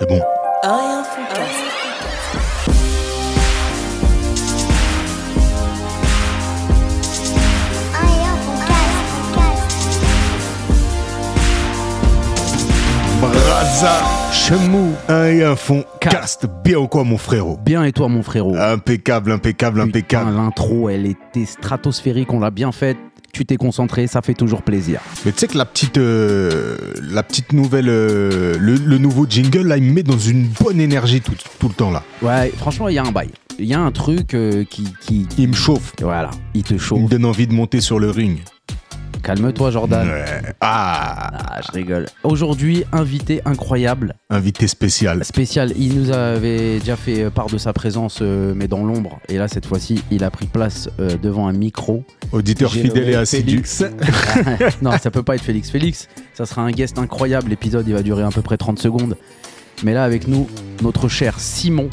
C'est bon. Foodcast. Braza, Chemou. un et un fond, Cast. cast. Bien ou quoi, mon frérot? Bien et toi mon frérot? Impeccable, impeccable, Putain, impeccable. L'intro elle était stratosphérique, on l'a bien faite. Tu t'es concentré, ça fait toujours plaisir. Mais tu sais que la petite, euh, la petite nouvelle, euh, le, le nouveau jingle, là, il me met dans une bonne énergie tout, tout le temps, là. Ouais, franchement, il y a un bail. Il y a un truc euh, qui, qui, Il me chauffe. Voilà, il te Il chauffe. me donne envie de monter sur le ring. Calme-toi, Jordan. Ouais. Ah, Ah, je rigole. Aujourd'hui, invité incroyable, invité spécial. spécial. Il nous avait déjà fait part de sa présence, euh, mais dans l'ombre. Et là, cette fois-ci, il a pris place euh, devant un micro. Auditeur fidèle et assidu. Non, ça peut pas être Félix. Félix, ça sera un guest incroyable. L'épisode, il va durer à peu près 30 secondes. Mais là, avec nous, notre cher Simon.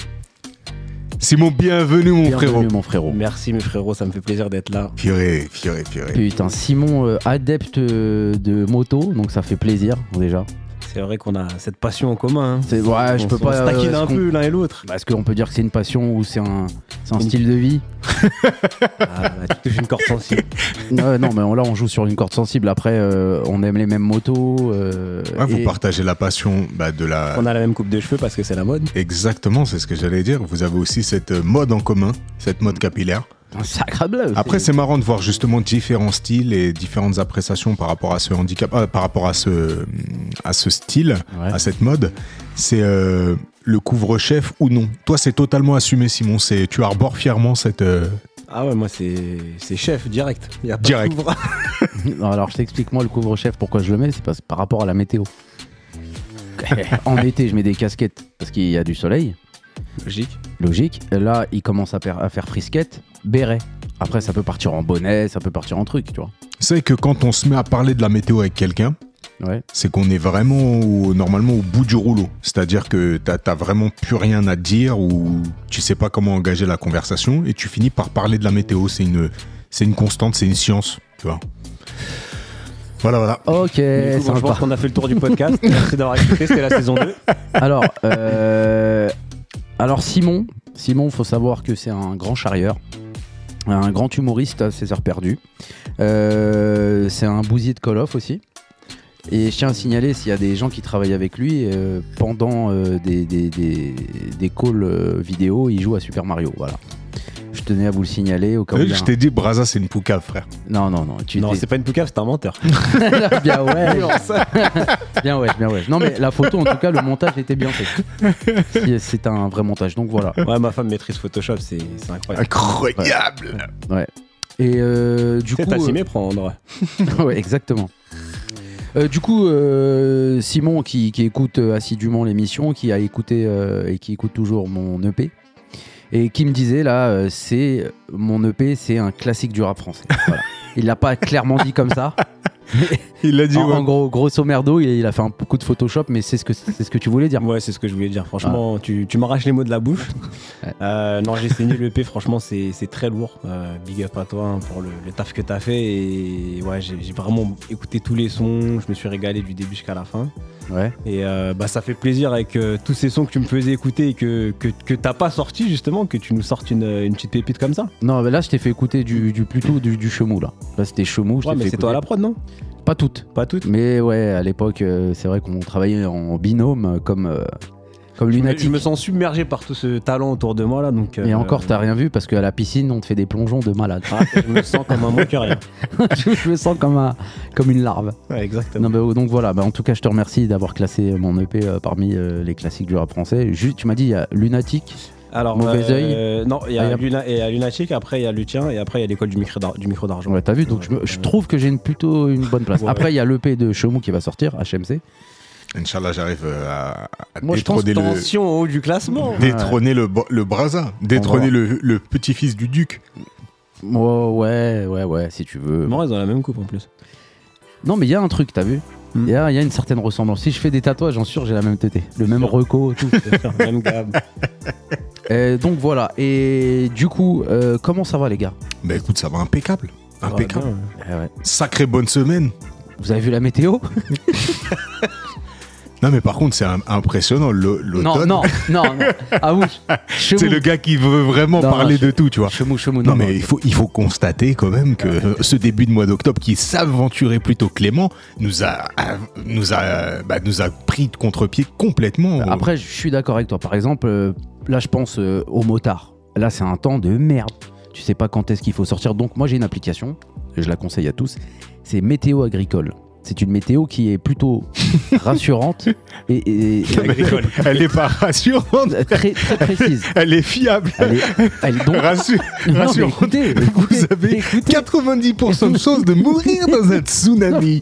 Simon, bienvenue, mon Bienvenue, frérot. mon frérot. Merci mes frérots, ça me fait plaisir d'être là. Fioré, fioré, fioré. Putain, Simon, euh, adepte euh, de moto, donc ça fait plaisir déjà. C'est vrai qu'on a cette passion en commun. hein. C'est ouais, je on, peux on pas. se taquine euh, un peu l'un et l'autre. Bah, Est-ce qu'on peut dire que c'est une passion ou c'est un, c'est un Une- style de vie? Ah, bah, tu touches une corde sensible. Ouais, Non, mais on- là, on joue sur une corde sensible. Après, euh, on aime les mêmes motos. euh, Ouais, vous et- partagez la passion bah, de la. On a la même coupe de cheveux parce que c'est la mode. Exactement, c'est ce que j'allais dire. Vous avez aussi cette euh, mode en commun, cette mode capillaire. Un bleu. Après, c'est marrant de voir justement différents styles et différentes appréciations par rapport à ce handicap, euh, par rapport à ce, à ce style, Ouais. à cette mode. C'est euh, le couvre-chef ou non? Toi, c'est totalement assumé, Simon. C'est tu arbores fièrement cette. euh, Ah ouais, moi c'est c'est chef direct. Y a pas de Direct. couvre. Non, alors je t'explique moi le couvre-chef pourquoi je le mets, c'est parce par rapport à la météo. en été, je mets des casquettes parce qu'il y a du soleil, Logique. logique. Là, il commence à, à faire frisquette, béret. Après, ça peut partir en bonnet, ça peut partir en truc, tu vois. C'est que quand on se met à parler de la météo avec quelqu'un, Ouais. c'est qu'on est vraiment au- normalement au bout du rouleau. C'est-à-dire que t'as vraiment plus rien à dire ou tu sais pas comment engager la conversation et tu finis par parler de la météo. C'est une, c'est une constante, c'est une science, tu vois. Voilà, voilà. Ok, Du coup, bon, je pense qu'on a fait le tour du podcast. Merci d'avoir écouté, c'était la saison 2. Alors, euh, alors Simon, Simon, faut savoir que c'est un grand charrieur, un grand humoriste à ses heures. Euh, c'est un bousier de Call of aussi. Et je tiens à signaler s'il y a des gens qui travaillent avec lui euh, pendant euh, des, des, des, des calls vidéo, il joue à Super Mario. Voilà. Je tenais à vous le signaler au cas où. il y a je un- t'ai dit, Braza, c'est une poucave, frère. Non, non, non. Tu Non, c'est pas une poucave, c'est un menteur. bien ouais. bien ouais, bien ouais. Non mais la photo, en tout cas, le montage était bien fait. Si- C'est un vrai montage. Donc voilà. Ouais, ma femme maîtrise Photoshop, c'est c'est incroyable. Incroyable. Et euh, du Tu sais, coup, t'as euh, s'y méprendre. ouais, exactement. Euh, du coup, euh, Simon qui, qui écoute euh, assidûment l'émission, qui a écouté euh, et qui écoute toujours mon EP, et qui me disait là, euh, c'est mon EP, c'est un classique du rap français. Il l'a pas clairement dit comme ça. Il l'a dit, En, ouais. en gros, grosso merdo, il, il a fait un coup de Photoshop, mais c'est ce que c'est ce que tu voulais dire. Ouais, c'est ce que je voulais dire. Franchement, tu, tu m'arraches les mots de la bouche. Ouais. Euh, non, j'ai saigné le EP, franchement, c'est très lourd. Euh, big up à toi hein, pour le, le taf que t'as fait. Et ouais, j'ai vraiment écouté tous les sons. Je me suis régalé du début jusqu'à la fin. Ouais. Et euh, bah, ça fait plaisir avec tous ces sons que tu me faisais écouter et que, que, que t'as pas sorti, justement, que tu nous sortes une, une petite pépite comme ça. Non, mais là, je t'ai fait écouter du, du plutôt du, du chemou là. Là, c'était chemou. Je Ouais, mais c'est toi à la prod, non? Pas toutes. Pas toutes Mais ouais, à l'époque, euh, c'est vrai qu'on travaillait en binôme euh, comme, euh, comme je me, lunatique. je me sens submergé par tout ce talent autour de moi là. Donc, Et euh, encore, t'as rien vu parce qu'à la piscine, on te fait des plongeons de malade. ah, je me sens comme un moins que rien. je me sens comme, un, comme une larve. Ouais, exactement. Non, bah, donc voilà, bah, en tout cas, je te remercie d'avoir classé mon EP euh, parmi euh, les classiques du rap français. Juste, tu m'as dit, il y a Lunatic. Alors, Mauvais euh, Non, il y Ah, a, Luna, Lunatic, après il y a Lutien, et après il y a l'école du micro d'ar- du micro d'argent. Ouais, t'as vu, donc je, me- je trouve que j'ai une, plutôt une bonne place. Ouais, Après, il y a l'EP de Chemou qui va sortir, HMC. Inch'Allah, j'arrive euh, à, à Moi, je pense détrôner, le, Tension au haut du classement. détrôner le, bo- le Braza, détrôner le, le petit-fils du duc. Oh, ouais, ouais, ouais, si tu veux. Non, ils ont la même coupe en plus. Non, mais il y a un truc, t'as vu? Hmm. Il y, a, il y a une certaine ressemblance. Si je fais des tatouages, j'en sûr, j'ai la même tétée. Le même reco, tout. même gab. Euh, donc voilà. Et du coup, euh, comment ça va, les gars? Bah écoute, ça va impeccable. Impeccable. Eh ouais. Sacrée bonne semaine. Vous avez vu la météo? Non, mais par contre, c'est im- impressionnant. le- Non, L'automne, non, non, non. Ah oui, c'est le gars qui veut vraiment Non, parler de tout, tu vois. Chemou, chemou, Non, mais il faut, il faut constater quand même que euh, ce début de mois d'octobre qui s'aventurait plutôt Clément nous a, a- nous a, bah, nous a pris de contre-pied complètement. Après, je suis d'accord avec toi. Par exemple, euh, là, je pense euh, au motard. Là, c'est un temps de merde. Tu sais pas quand est-ce qu'il faut sortir. Donc, moi, j'ai une application. Je la conseille à tous. C'est Météo Agricole. C'est une météo qui est plutôt rassurante et, et- et Agricole. Elle est pas rassurante, très, très précise. elle est fiable. Elle est, elle donc. Non, rassurante. écoutez, Vous avez écoutez. 90% de chances de mourir dans un tsunami.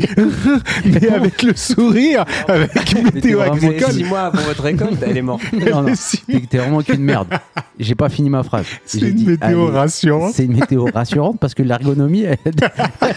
Mais avec le sourire, avec météo agricole. six mois avant votre récolte, elle est morte. Non, non, t'es vraiment qu'une merde. J'ai pas fini ma phrase. C'est une dit, météo allez, rassurante. C'est une météo rassurante parce que l'ergonomie, elle, elle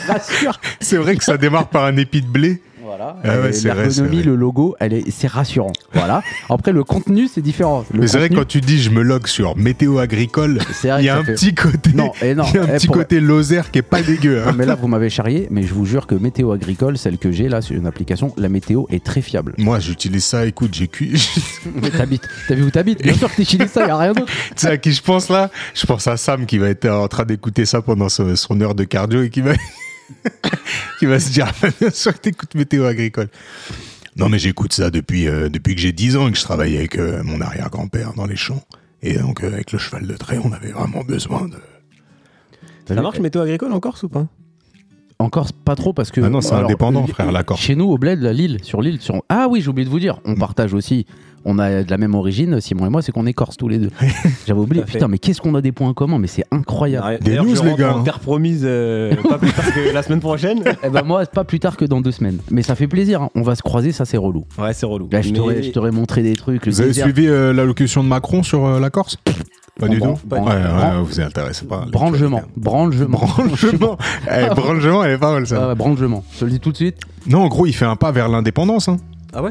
rassure. C'est vrai que ça démarre par un épi de blé. Voilà. Ah ouais, c'est c'est L'ergonomie, le logo, c'est rassurant. Voilà. Après, le contenu, c'est différent. Le Mais c'est vrai quand tu dis je me log sur météo agricole, c'est vrai il y a un fait- petit côté, Non, et non. il y a un eh, petit pour- côté Lozère qui est pas dégueu. Non, hein. mais là, vous m'avez charrié, mais je vous jure que météo agricole, celle que j'ai là sur une application, la météo est très fiable. Moi, j'utilise ça. Écoute, j'ai cuit. Mais t'habites, t'as vu où t'habites? Bien sûr que t'utilises ça, y a rien d'autre. tu sais à qui je pense là? Je pense à Sam qui va être en train d'écouter ça pendant son heure de cardio et qui va, qui va se dire bien sûr que t'écoutes météo agricole. Non, mais j'écoute ça depuis, euh, depuis que j'ai 10 ans et que je travaille avec euh, mon arrière-grand-père dans les champs. Et donc, euh, avec le cheval de trait, on avait vraiment besoin de. T'as Ça marche météo agricole en Corse ou pas? Encore pas trop parce que. Ah non, c'est alors, indépendant, frère, la Corse. Chez nous, au bled, la Lille, sur l'île. Sur... Ah oui, j'ai oublié de vous dire, on Mm. partage aussi. On a de la même origine, Simon et moi, c'est qu'on est corse tous les deux. J'avais oublié. Putain, mais qu'est-ce qu'on a des points communs Mais c'est incroyable. Des news, je les gars, en hein. terre promise euh, pas plus tard que la semaine prochaine. Eh ben moi, pas plus tard que dans deux semaines. Mais ça fait plaisir. hein. On va se croiser, ça c'est relou. Ouais, c'est relou. Là, je Mais- t'aurais montré des trucs. Vous avez désert. suivi euh, l'allocution de Macron sur euh, la Corse? Pas du tout bran- Ouais, ouais, vous intéressez pas. Branchement. Branchement. Branchement. Eh, branchement, elle est pas mal ça. Ah ouais, branchement. Je te le dis tout de suite. Non, en gros, il fait un pas vers l'indépendance. hein. Ah ouais?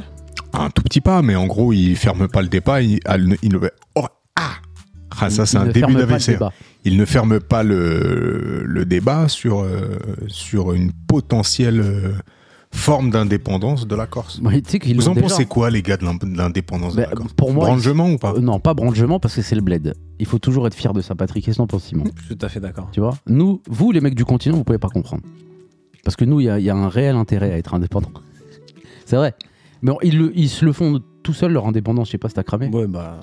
Un tout petit pas, mais en gros, il ferme pas le débat. Il, il- il- oh, ah Ah, ça, c'est un ne début ferme pas le d'AVC. débat. Il ne ferme pas le, le débat sur, euh, sur une potentielle euh, forme d'indépendance de la Corse. Vous en déjà. pensez quoi, les gars, de l'in- de l'indépendance de Bah, la Corse? pour moi, Branchement ou pas? Euh, non, pas branchement parce que c'est le bled. Il faut toujours être fier de sa patrie. Qu'est-ce que t'en penses, Simon? Je suis tout à fait d'accord. Tu vois? Nous, vous, les mecs du continent, vous pouvez pas comprendre. Parce que nous, il y, a- il y a un réel intérêt à être indépendant. c'est vrai. Mais ils, le- ils se le font tout seuls, leur indépendance. Je sais pas si t'as cramé. Ouais, bah.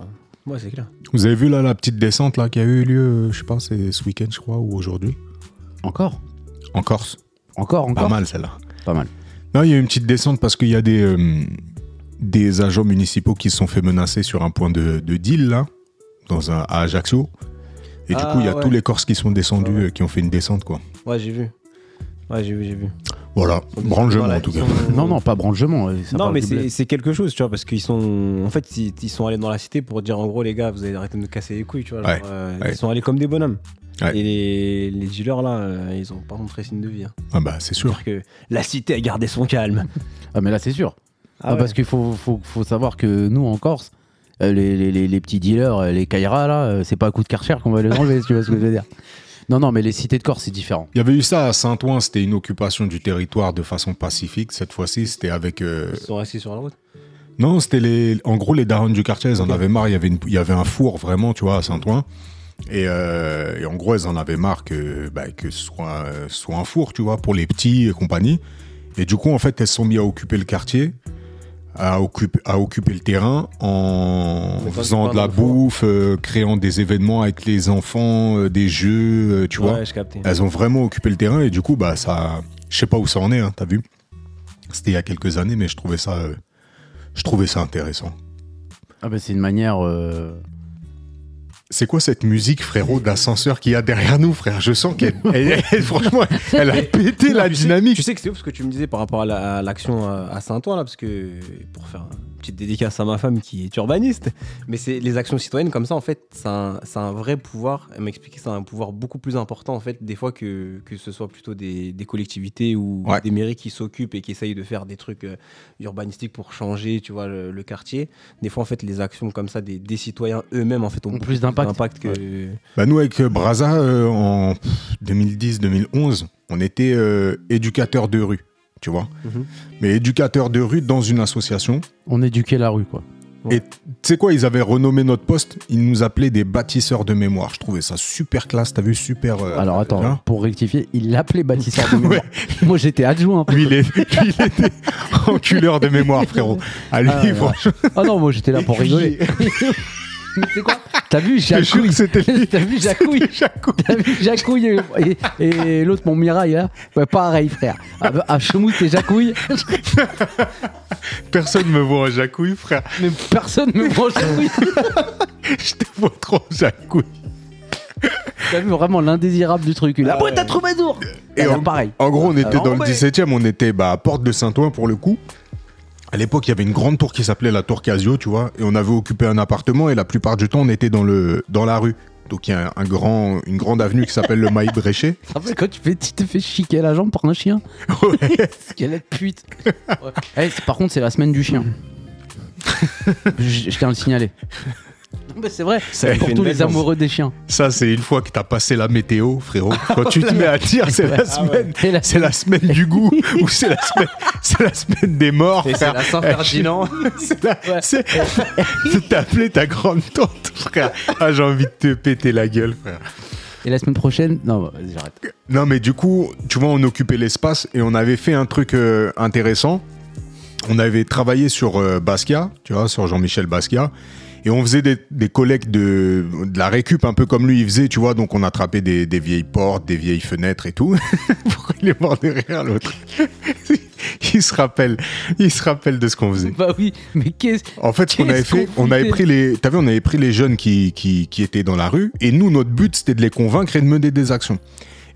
Ouais, c'est clair. Vous avez vu là la petite descente là qui a eu lieu, euh, je sais pas, c'est ce week-end, je crois, ou aujourd'hui? Encore En Corse. Encore Encore Pas mal celle-là. Pas mal. Non, il y a eu une petite descente parce qu'il y a des, euh, des agents municipaux qui se sont fait menacer sur un point de, de deal, là, dans un, à Ajaccio. Et du Ah, coup, il y a ouais. tous les Corses qui sont descendus, ouais. euh, qui ont fait une descente, quoi. Ouais, j'ai vu. Ouais, j'ai vu, j'ai vu. Voilà, branchement en tout cas. Non, non, pas branchement. euh, Non, mais c'est quelque chose, tu vois, parce qu'ils sont. En fait, ils, ils sont allés dans la cité pour dire en gros, les gars, vous allez arrêter de nous casser les couilles, tu vois. genre, euh, ouais. Ils sont allés comme des bonhommes. Ouais. Et les, les dealers, là, euh, ils ont pas montré signe de vie. Hein. Ah bah, c'est sûr. C'est-à-dire que la cité a gardé son calme. Ah, mais là, c'est sûr. Ah Ah, ouais. Parce qu'il faut, faut, faut savoir que nous, en Corse, les, les, les, les petits dealers, les Kaira, là, c'est pas à coup de karcher qu'on va les enlever, si tu vois ce que je veux dire. Non, non, mais les cités de Corse, c'est différent. Il y avait eu ça à Saint-Ouen, c'était une occupation du territoire de façon pacifique. Cette fois-ci, c'était avec. euh, Ils sont restés sur la route. Non, c'était les. En gros, les darons du quartier, ils en avaient marre. Il y avait, une- il y avait un four vraiment, tu vois, à Saint-Ouen. Et, euh, et en gros, elles en avaient marre que, bah, que ce soit, euh, soit un four, tu vois, pour les petits et compagnie. Et du coup, en fait, elles se sont mis à occuper le quartier, à occuper, à occuper le terrain en faisant de la bouffe, euh, créant des événements avec les enfants, euh, des jeux, euh, tu vois. Ouais, je captais. Elles ont vraiment occupé le terrain et du coup, bah, ça. Je sais pas où ça en est, hein, t'as vu C'était il y a quelques années, mais je trouvais ça, euh, je trouvais ça intéressant. Ah, bah, c'est une manière. Euh, C'est quoi cette musique, frérot, d'ascenseur qu'il y a derrière nous, frère? Je sens qu'elle, elle- elle- franchement, elle a pété la dynamique. Tu sais que c'est ouf ce que tu me disais par rapport à la- à l'action à, Saint-Ouen, là, parce que pour faire petite dédicace à ma femme qui est urbaniste, mais c'est les actions citoyennes comme ça, en fait, a un, vrai pouvoir. Elle m'expliquait a un pouvoir beaucoup plus important, en fait, des fois que, que ce soit plutôt des, des collectivités ou Ouais. des mairies qui s'occupent et qui essayent de faire des trucs euh, urbanistiques pour changer, tu vois, le, le quartier. Des fois, en fait, les actions comme ça des, des citoyens eux-mêmes, en fait, ont, plus d'impact. que. Bah, nous, avec euh, Braza, euh, en 2010-2011, on était euh, éducateurs de rue. Tu vois. Mais éducateur de rue dans une association. On éduquait la rue, quoi. Et tu sais quoi, ils avaient renommé notre poste, ils nous appelaient des bâtisseurs de mémoire. Je trouvais ça super classe, t'as vu, super. euh, Alors attends, hein. pour rectifier, il l'appelait bâtisseur de mémoire. Moi j'étais adjoint. Lui, il, est- lui, il était enculeur de mémoire, frérot. À lui, Ah, franchement. Ah non, moi j'étais là pour rigoler. Mais c'est quoi T'as vu Jacouille que c'était lui. T'as vu Jacouille Jacouille. T'as vu Jacouille et, et- et l'autre, mon Mirail, là Ouais, pareil, frère. À, à Chemout et Jacouille, Personne me voit en Jacouille, frère. mais personne me voit en Jacouille. Je te vois trop en Jacouille. T'as vu vraiment l'indésirable du truc. La boîte à troubadour Et Et en, pareil. en gros, on était Alors, dans le ouais. 17 e on était bah, à Porte de Saint-Ouen pour le coup. À l'époque, il y avait une grande tour qui s'appelait la Tour Casio, tu vois, et on avait occupé un appartement et la plupart du temps, on était dans, le, dans la rue. Donc, il y a un grand, une grande avenue qui s'appelle le Maï Bréché. Tu te rappelles quand tu fais- tu t'es fait chiquer la jambe par un chien Ouais. Quelle pute Ouais. Eh, c'est- Par contre, c'est la semaine du chien. je, je tiens à le signaler. Mais c'est vrai, lui pour tous les amoureux des chiens. Ça, c'est une fois que t'as passé la météo, frérot. Quand tu te mets à dire, c'est la semaine. Et la- C'est la semaine du goût ou c'est la semaine, c'est la semaine des morts. C'est la Saint-Ferdinand. C'est la- Ouais. c'est- c'est t'appeler ta grande tante, frère. Ah, j'ai envie de te péter la gueule, frère. Et la semaine prochaine, non, bah, vas-y, j'arrête. Non, mais du coup, tu vois, on occupait l'espace et on avait fait un truc euh, intéressant. On avait travaillé sur euh, Basquiat, tu vois, sur Jean-Michel Basquiat. Et on faisait des, des collectes de, de la récup, un peu comme lui il faisait, tu vois. Donc on attrapait des, des vieilles portes, des vieilles fenêtres et tout. Pourquoi il est mort de rire, l'autre Il se rappelle, il se rappelle de ce qu'on faisait. Bah oui, mais qu'est-ce. En fait, ce qu'on avait fait, qu'on on avait pris les, t'as vu, on avait pris les jeunes qui, qui, qui étaient dans la rue, et nous, notre but, c'était de les convaincre et de mener des actions.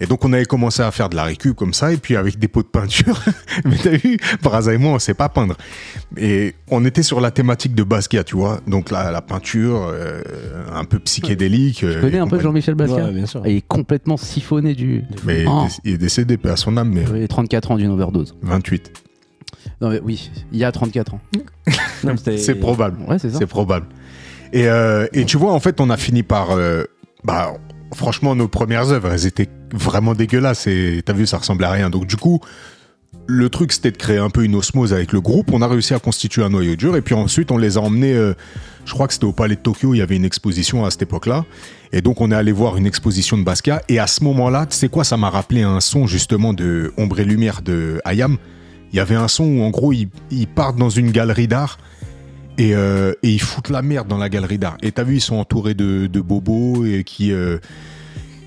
Et donc, on avait commencé à faire de la récup comme ça, et puis avec des pots de peinture. Mais t'as vu, Braza et moi, on sait pas peindre. Et on était sur la thématique de Basquiat, tu vois. Donc, la, la peinture, euh, un peu psychédélique. Tu connais un peu Jean-Michel Basquiat Ouais, bien sûr. Il est complètement siphonné du. Mais Oh. il est décédé, paix à son âme, mais Il a 34 ans d'une overdose. 28. Non, mais oui, il y a 34 ans. C'est probable. Ouais, c'est ça. C'est probable. Et, euh, et tu vois, en fait, on a fini par. euh, bah, franchement, nos premières œuvres, elles étaient vraiment dégueulasses. Et t'as vu, ça ressemblait à rien. Donc, du coup, le truc, c'était de créer un peu une osmose avec le groupe. On a réussi à constituer un noyau dur. Et puis ensuite, on les a emmenés. euh, je crois que c'était au Palais de Tokyo. Il y avait une exposition à cette époque-là. Et donc, on est allé voir une exposition de Basquiat. Et à ce moment-là, tu sais quoi, ça m'a rappelé un son justement de Ombre et Lumière de Hayam. Il y avait un son où, en gros, ils, partent dans une galerie d'art et, euh, et ils foutent la merde dans la galerie d'art. Et t'as vu, ils sont entourés de, de bobos et qui, euh,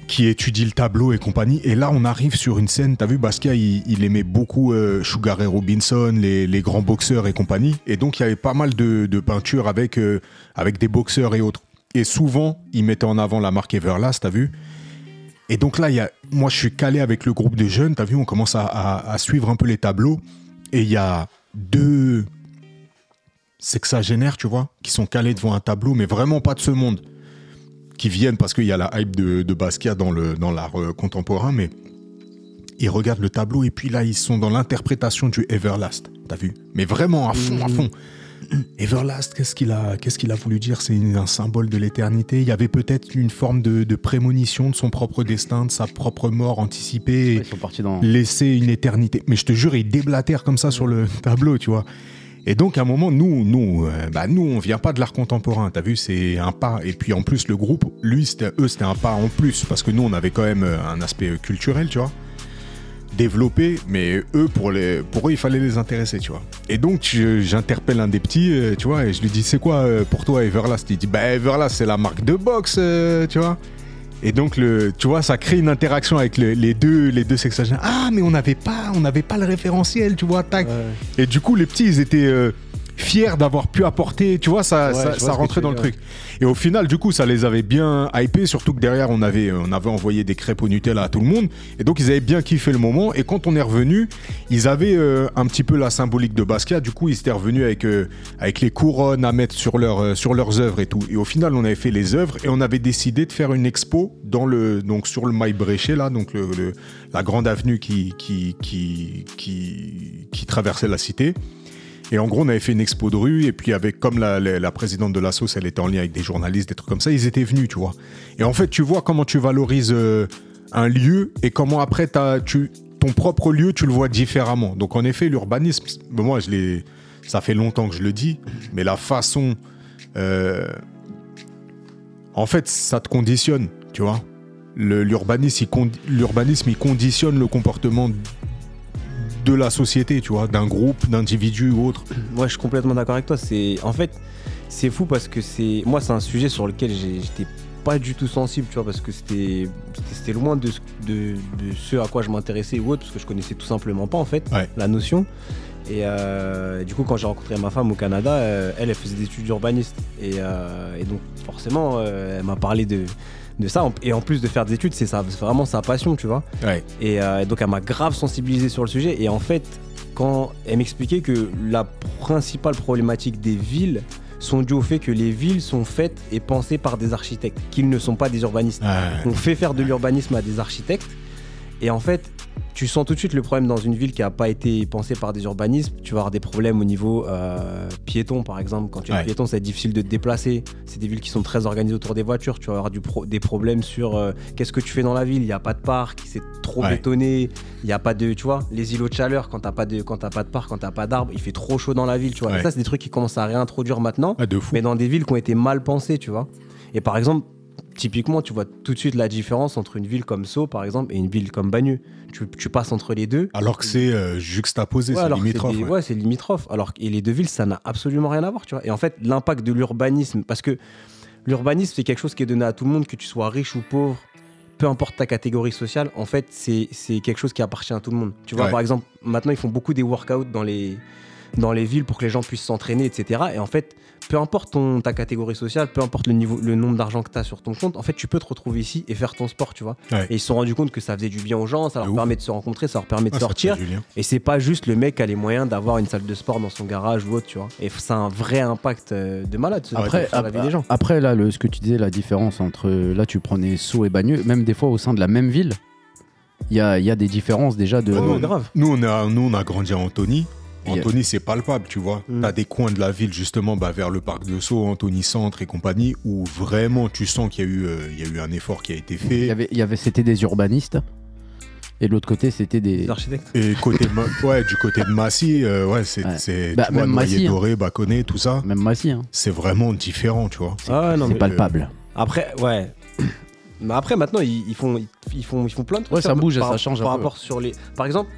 qui étudient le tableau et compagnie. Et là, on arrive sur une scène. T'as vu, Basquiat, il, il aimait beaucoup euh, Sugar Ray Robinson, les, grands boxeurs et compagnie. Et donc, il y avait pas mal de, peintures avec, euh, avec des boxeurs et autres. Et souvent, il mettait en avant la marque Everlast, t'as vu et donc là, y a, moi, je suis calé avec le groupe de jeunes. T'as vu, on commence à, à- à suivre un peu les tableaux. Et il y a deux sexagénaires, tu vois, qui sont calés devant un tableau, mais vraiment pas de ce monde. Qui viennent parce qu'il y a la hype de, de Basquiat dans le dans l'art euh, contemporain, mais ils regardent le tableau et puis là, ils sont dans l'interprétation du Everlast. T'as vu? Mais vraiment à fond, à fond. Everlast, qu'est-ce qu'il a, qu'est-ce qu'il a voulu dire? C'est un symbole de l'éternité. Il y avait peut-être une forme de, de prémonition de son propre destin, de sa propre mort anticipée. Ils sont partis dans. laisser une éternité. Mais je te jure, il déblatère comme ça sur le tableau, tu vois. Et donc, à un moment, nous, nous, euh, bah, nous, on vient pas de l'art contemporain. T'as vu, c'est un pas. Et puis, en plus, le groupe, lui, c'était, eux, c'était un pas en plus. Parce que nous, on avait quand même euh, un aspect culturel, tu vois. Développé, mais eux, pour, les, pour eux, il fallait les intéresser, tu vois. Et donc, j'interpelle un des petits, euh, tu vois, et je lui dis, c'est quoi euh, pour toi Everlast? Il dit, bah, Everlast, c'est la marque de boxe, euh, tu vois. Et donc, le, tu vois, ça crée une interaction avec le- les deux, les deux sexagénaires. Ah, mais on n'avait pas, on n'avait pas le référentiel, tu vois, tac. Et du coup, les petits, ils étaient euh, fiers d'avoir pu apporter, tu vois, ça, Ouais, ça, ça rentrait dans le truc. Et au final, du coup, ça les avait bien hypés, surtout que derrière, on avait, on avait envoyé des crêpes au Nutella à tout le monde. Et donc, ils avaient bien kiffé le moment. Et quand on est revenu, ils avaient euh, un petit peu la symbolique de Basquiat. Du coup, ils étaient revenus avec, euh, avec les couronnes à mettre sur, leur, euh, sur leurs œuvres et tout. Et au final, on avait fait les œuvres et on avait décidé de faire une expo dans le, donc sur le Mail Bréchet, là, donc le, le- la grande avenue qui, qui, qui, qui, qui traversait la cité. Et en gros, on avait fait une expo de rue, et puis avec, comme la, la, présidente de la elle était en lien avec des journalistes, des trucs comme ça, ils étaient venus, tu vois. Et en fait, tu vois comment tu valorises euh, un lieu, et comment après, tu, ton propre lieu, tu le vois différemment. Donc en effet, l'urbanisme, moi, ça fait longtemps que je le dis, mais la façon, euh, en fait, ça te conditionne, tu vois. L'urbanisme, il, il conditionne le comportement de la société, tu vois, d'un groupe, d'individus ou autre. Ouais, je suis complètement d'accord avec toi. C'est en fait, c'est fou parce que c'est moi, c'est un sujet sur lequel j'étais pas du tout sensible, tu vois, parce que c'était loin de, ce- de, de ce à quoi je m'intéressais ou autre, parce que je connaissais tout simplement pas en fait Ouais. la notion. Et euh, du coup, quand j'ai rencontré ma femme au Canada, euh, elle, elle faisait des études d'urbaniste. Et, euh, et donc, forcément, elle m'a parlé de, de ça. Et en plus de faire des études, c'est ça- c'est vraiment sa passion, tu vois. Ouais. Et euh, donc elle m'a grave sensibilisé sur le sujet. Et en fait, quand elle m'expliquait que la principale problématique des villes sont dues au fait que les villes sont faites et pensées par des architectes, qu'ils ne sont pas des urbanistes. On fait faire de l'urbanisme à des architectes. Et en fait, tu sens tout de suite le problème dans une ville qui n'a pas été pensée par des urbanismes. Tu vas avoir des problèmes au niveau euh, piéton, par exemple. Quand tu es Ouais. piéton, c'est difficile de te déplacer. C'est des villes qui sont très organisées autour des voitures. Tu vas avoir du pro- des problèmes sur euh, qu'est-ce que tu fais dans la ville? Il n'y a pas de parc, c'est trop Ouais. bétonné. Il n'y a pas de, tu vois, les îlots de chaleur. Quand t'as pas de, quand pas de parc, quand t'as pas d'arbres, il fait trop chaud dans la ville, tu vois. Ouais. ça, c'est des trucs qui commencent à réintroduire maintenant Ah, de fou. mais dans des villes qui ont été mal pensées, tu vois. Et par exemple, typiquement, tu vois tout de suite la différence entre une ville comme Sceaux, par exemple, et une ville comme Bagneux. Tu, tu passes entre les deux. Alors que c'est euh, juxtaposé, Ouais, c'est limitrophe. des- ouais. ouais, c'est limitrophe. Alors et les deux villes, ça n'a absolument rien à voir, tu vois. Et en fait, l'impact de l'urbanisme, parce que l'urbanisme, c'est quelque chose qui est donné à tout le monde, que tu sois riche ou pauvre, peu importe ta catégorie sociale, en fait, c'est c'est quelque chose qui appartient à tout le monde. Tu vois, Ouais. par exemple, maintenant, ils font beaucoup des workouts dans les, dans les villes pour que les gens puissent s'entraîner, etc. Et en fait, peu importe ton, ta catégorie sociale, peu importe le, niveau, le nombre d'argent que tu as sur ton compte, en fait, tu peux te retrouver ici et faire ton sport, tu vois. Ouais. Et ils se sont rendus compte que ça faisait du bien aux gens, ça leur permet de se rencontrer, ça leur permet de Ah, sortir. Et c'est pas juste le mec qui a les moyens d'avoir une salle de sport dans son garage ou autre, tu vois. Et ça a un vrai impact euh, de malade ce- Après, sur la vie des gens. après là, le, ce que tu disais, la différence entre là, tu prenais Sceaux et Bagneux, même des fois au sein de la même ville, il y a, il y a des différences déjà de. Ah non, grave. Nous, on a, nous, on a grandi à Antony. Antony, c'est palpable, tu vois. Mm. T'as des coins de la ville, justement, bah, vers le parc de Sceaux, Antony Centre et compagnie, où vraiment tu sens qu'il y, a eu, euh, il y a eu un effort qui a été Il fait. y avait, il y avait, c'était des urbanistes, et de l'autre côté, c'était des. Architectes. Et côté de Ma- ouais, du côté de Massy, euh, ouais, c'est, Ouais. c'est Bah, vois, même Noyer Massy, hein. Doré, Baconnet, tout ça. Même Massy, hein. C'est vraiment différent, tu vois. Ah c'est mais- palpable. Après, ouais. Mais après, maintenant, ils, ils font, ils, font, ils font plein de trucs. Ouais, ça bouge et par, ça change un Par peu. rapport sur les. Par exemple,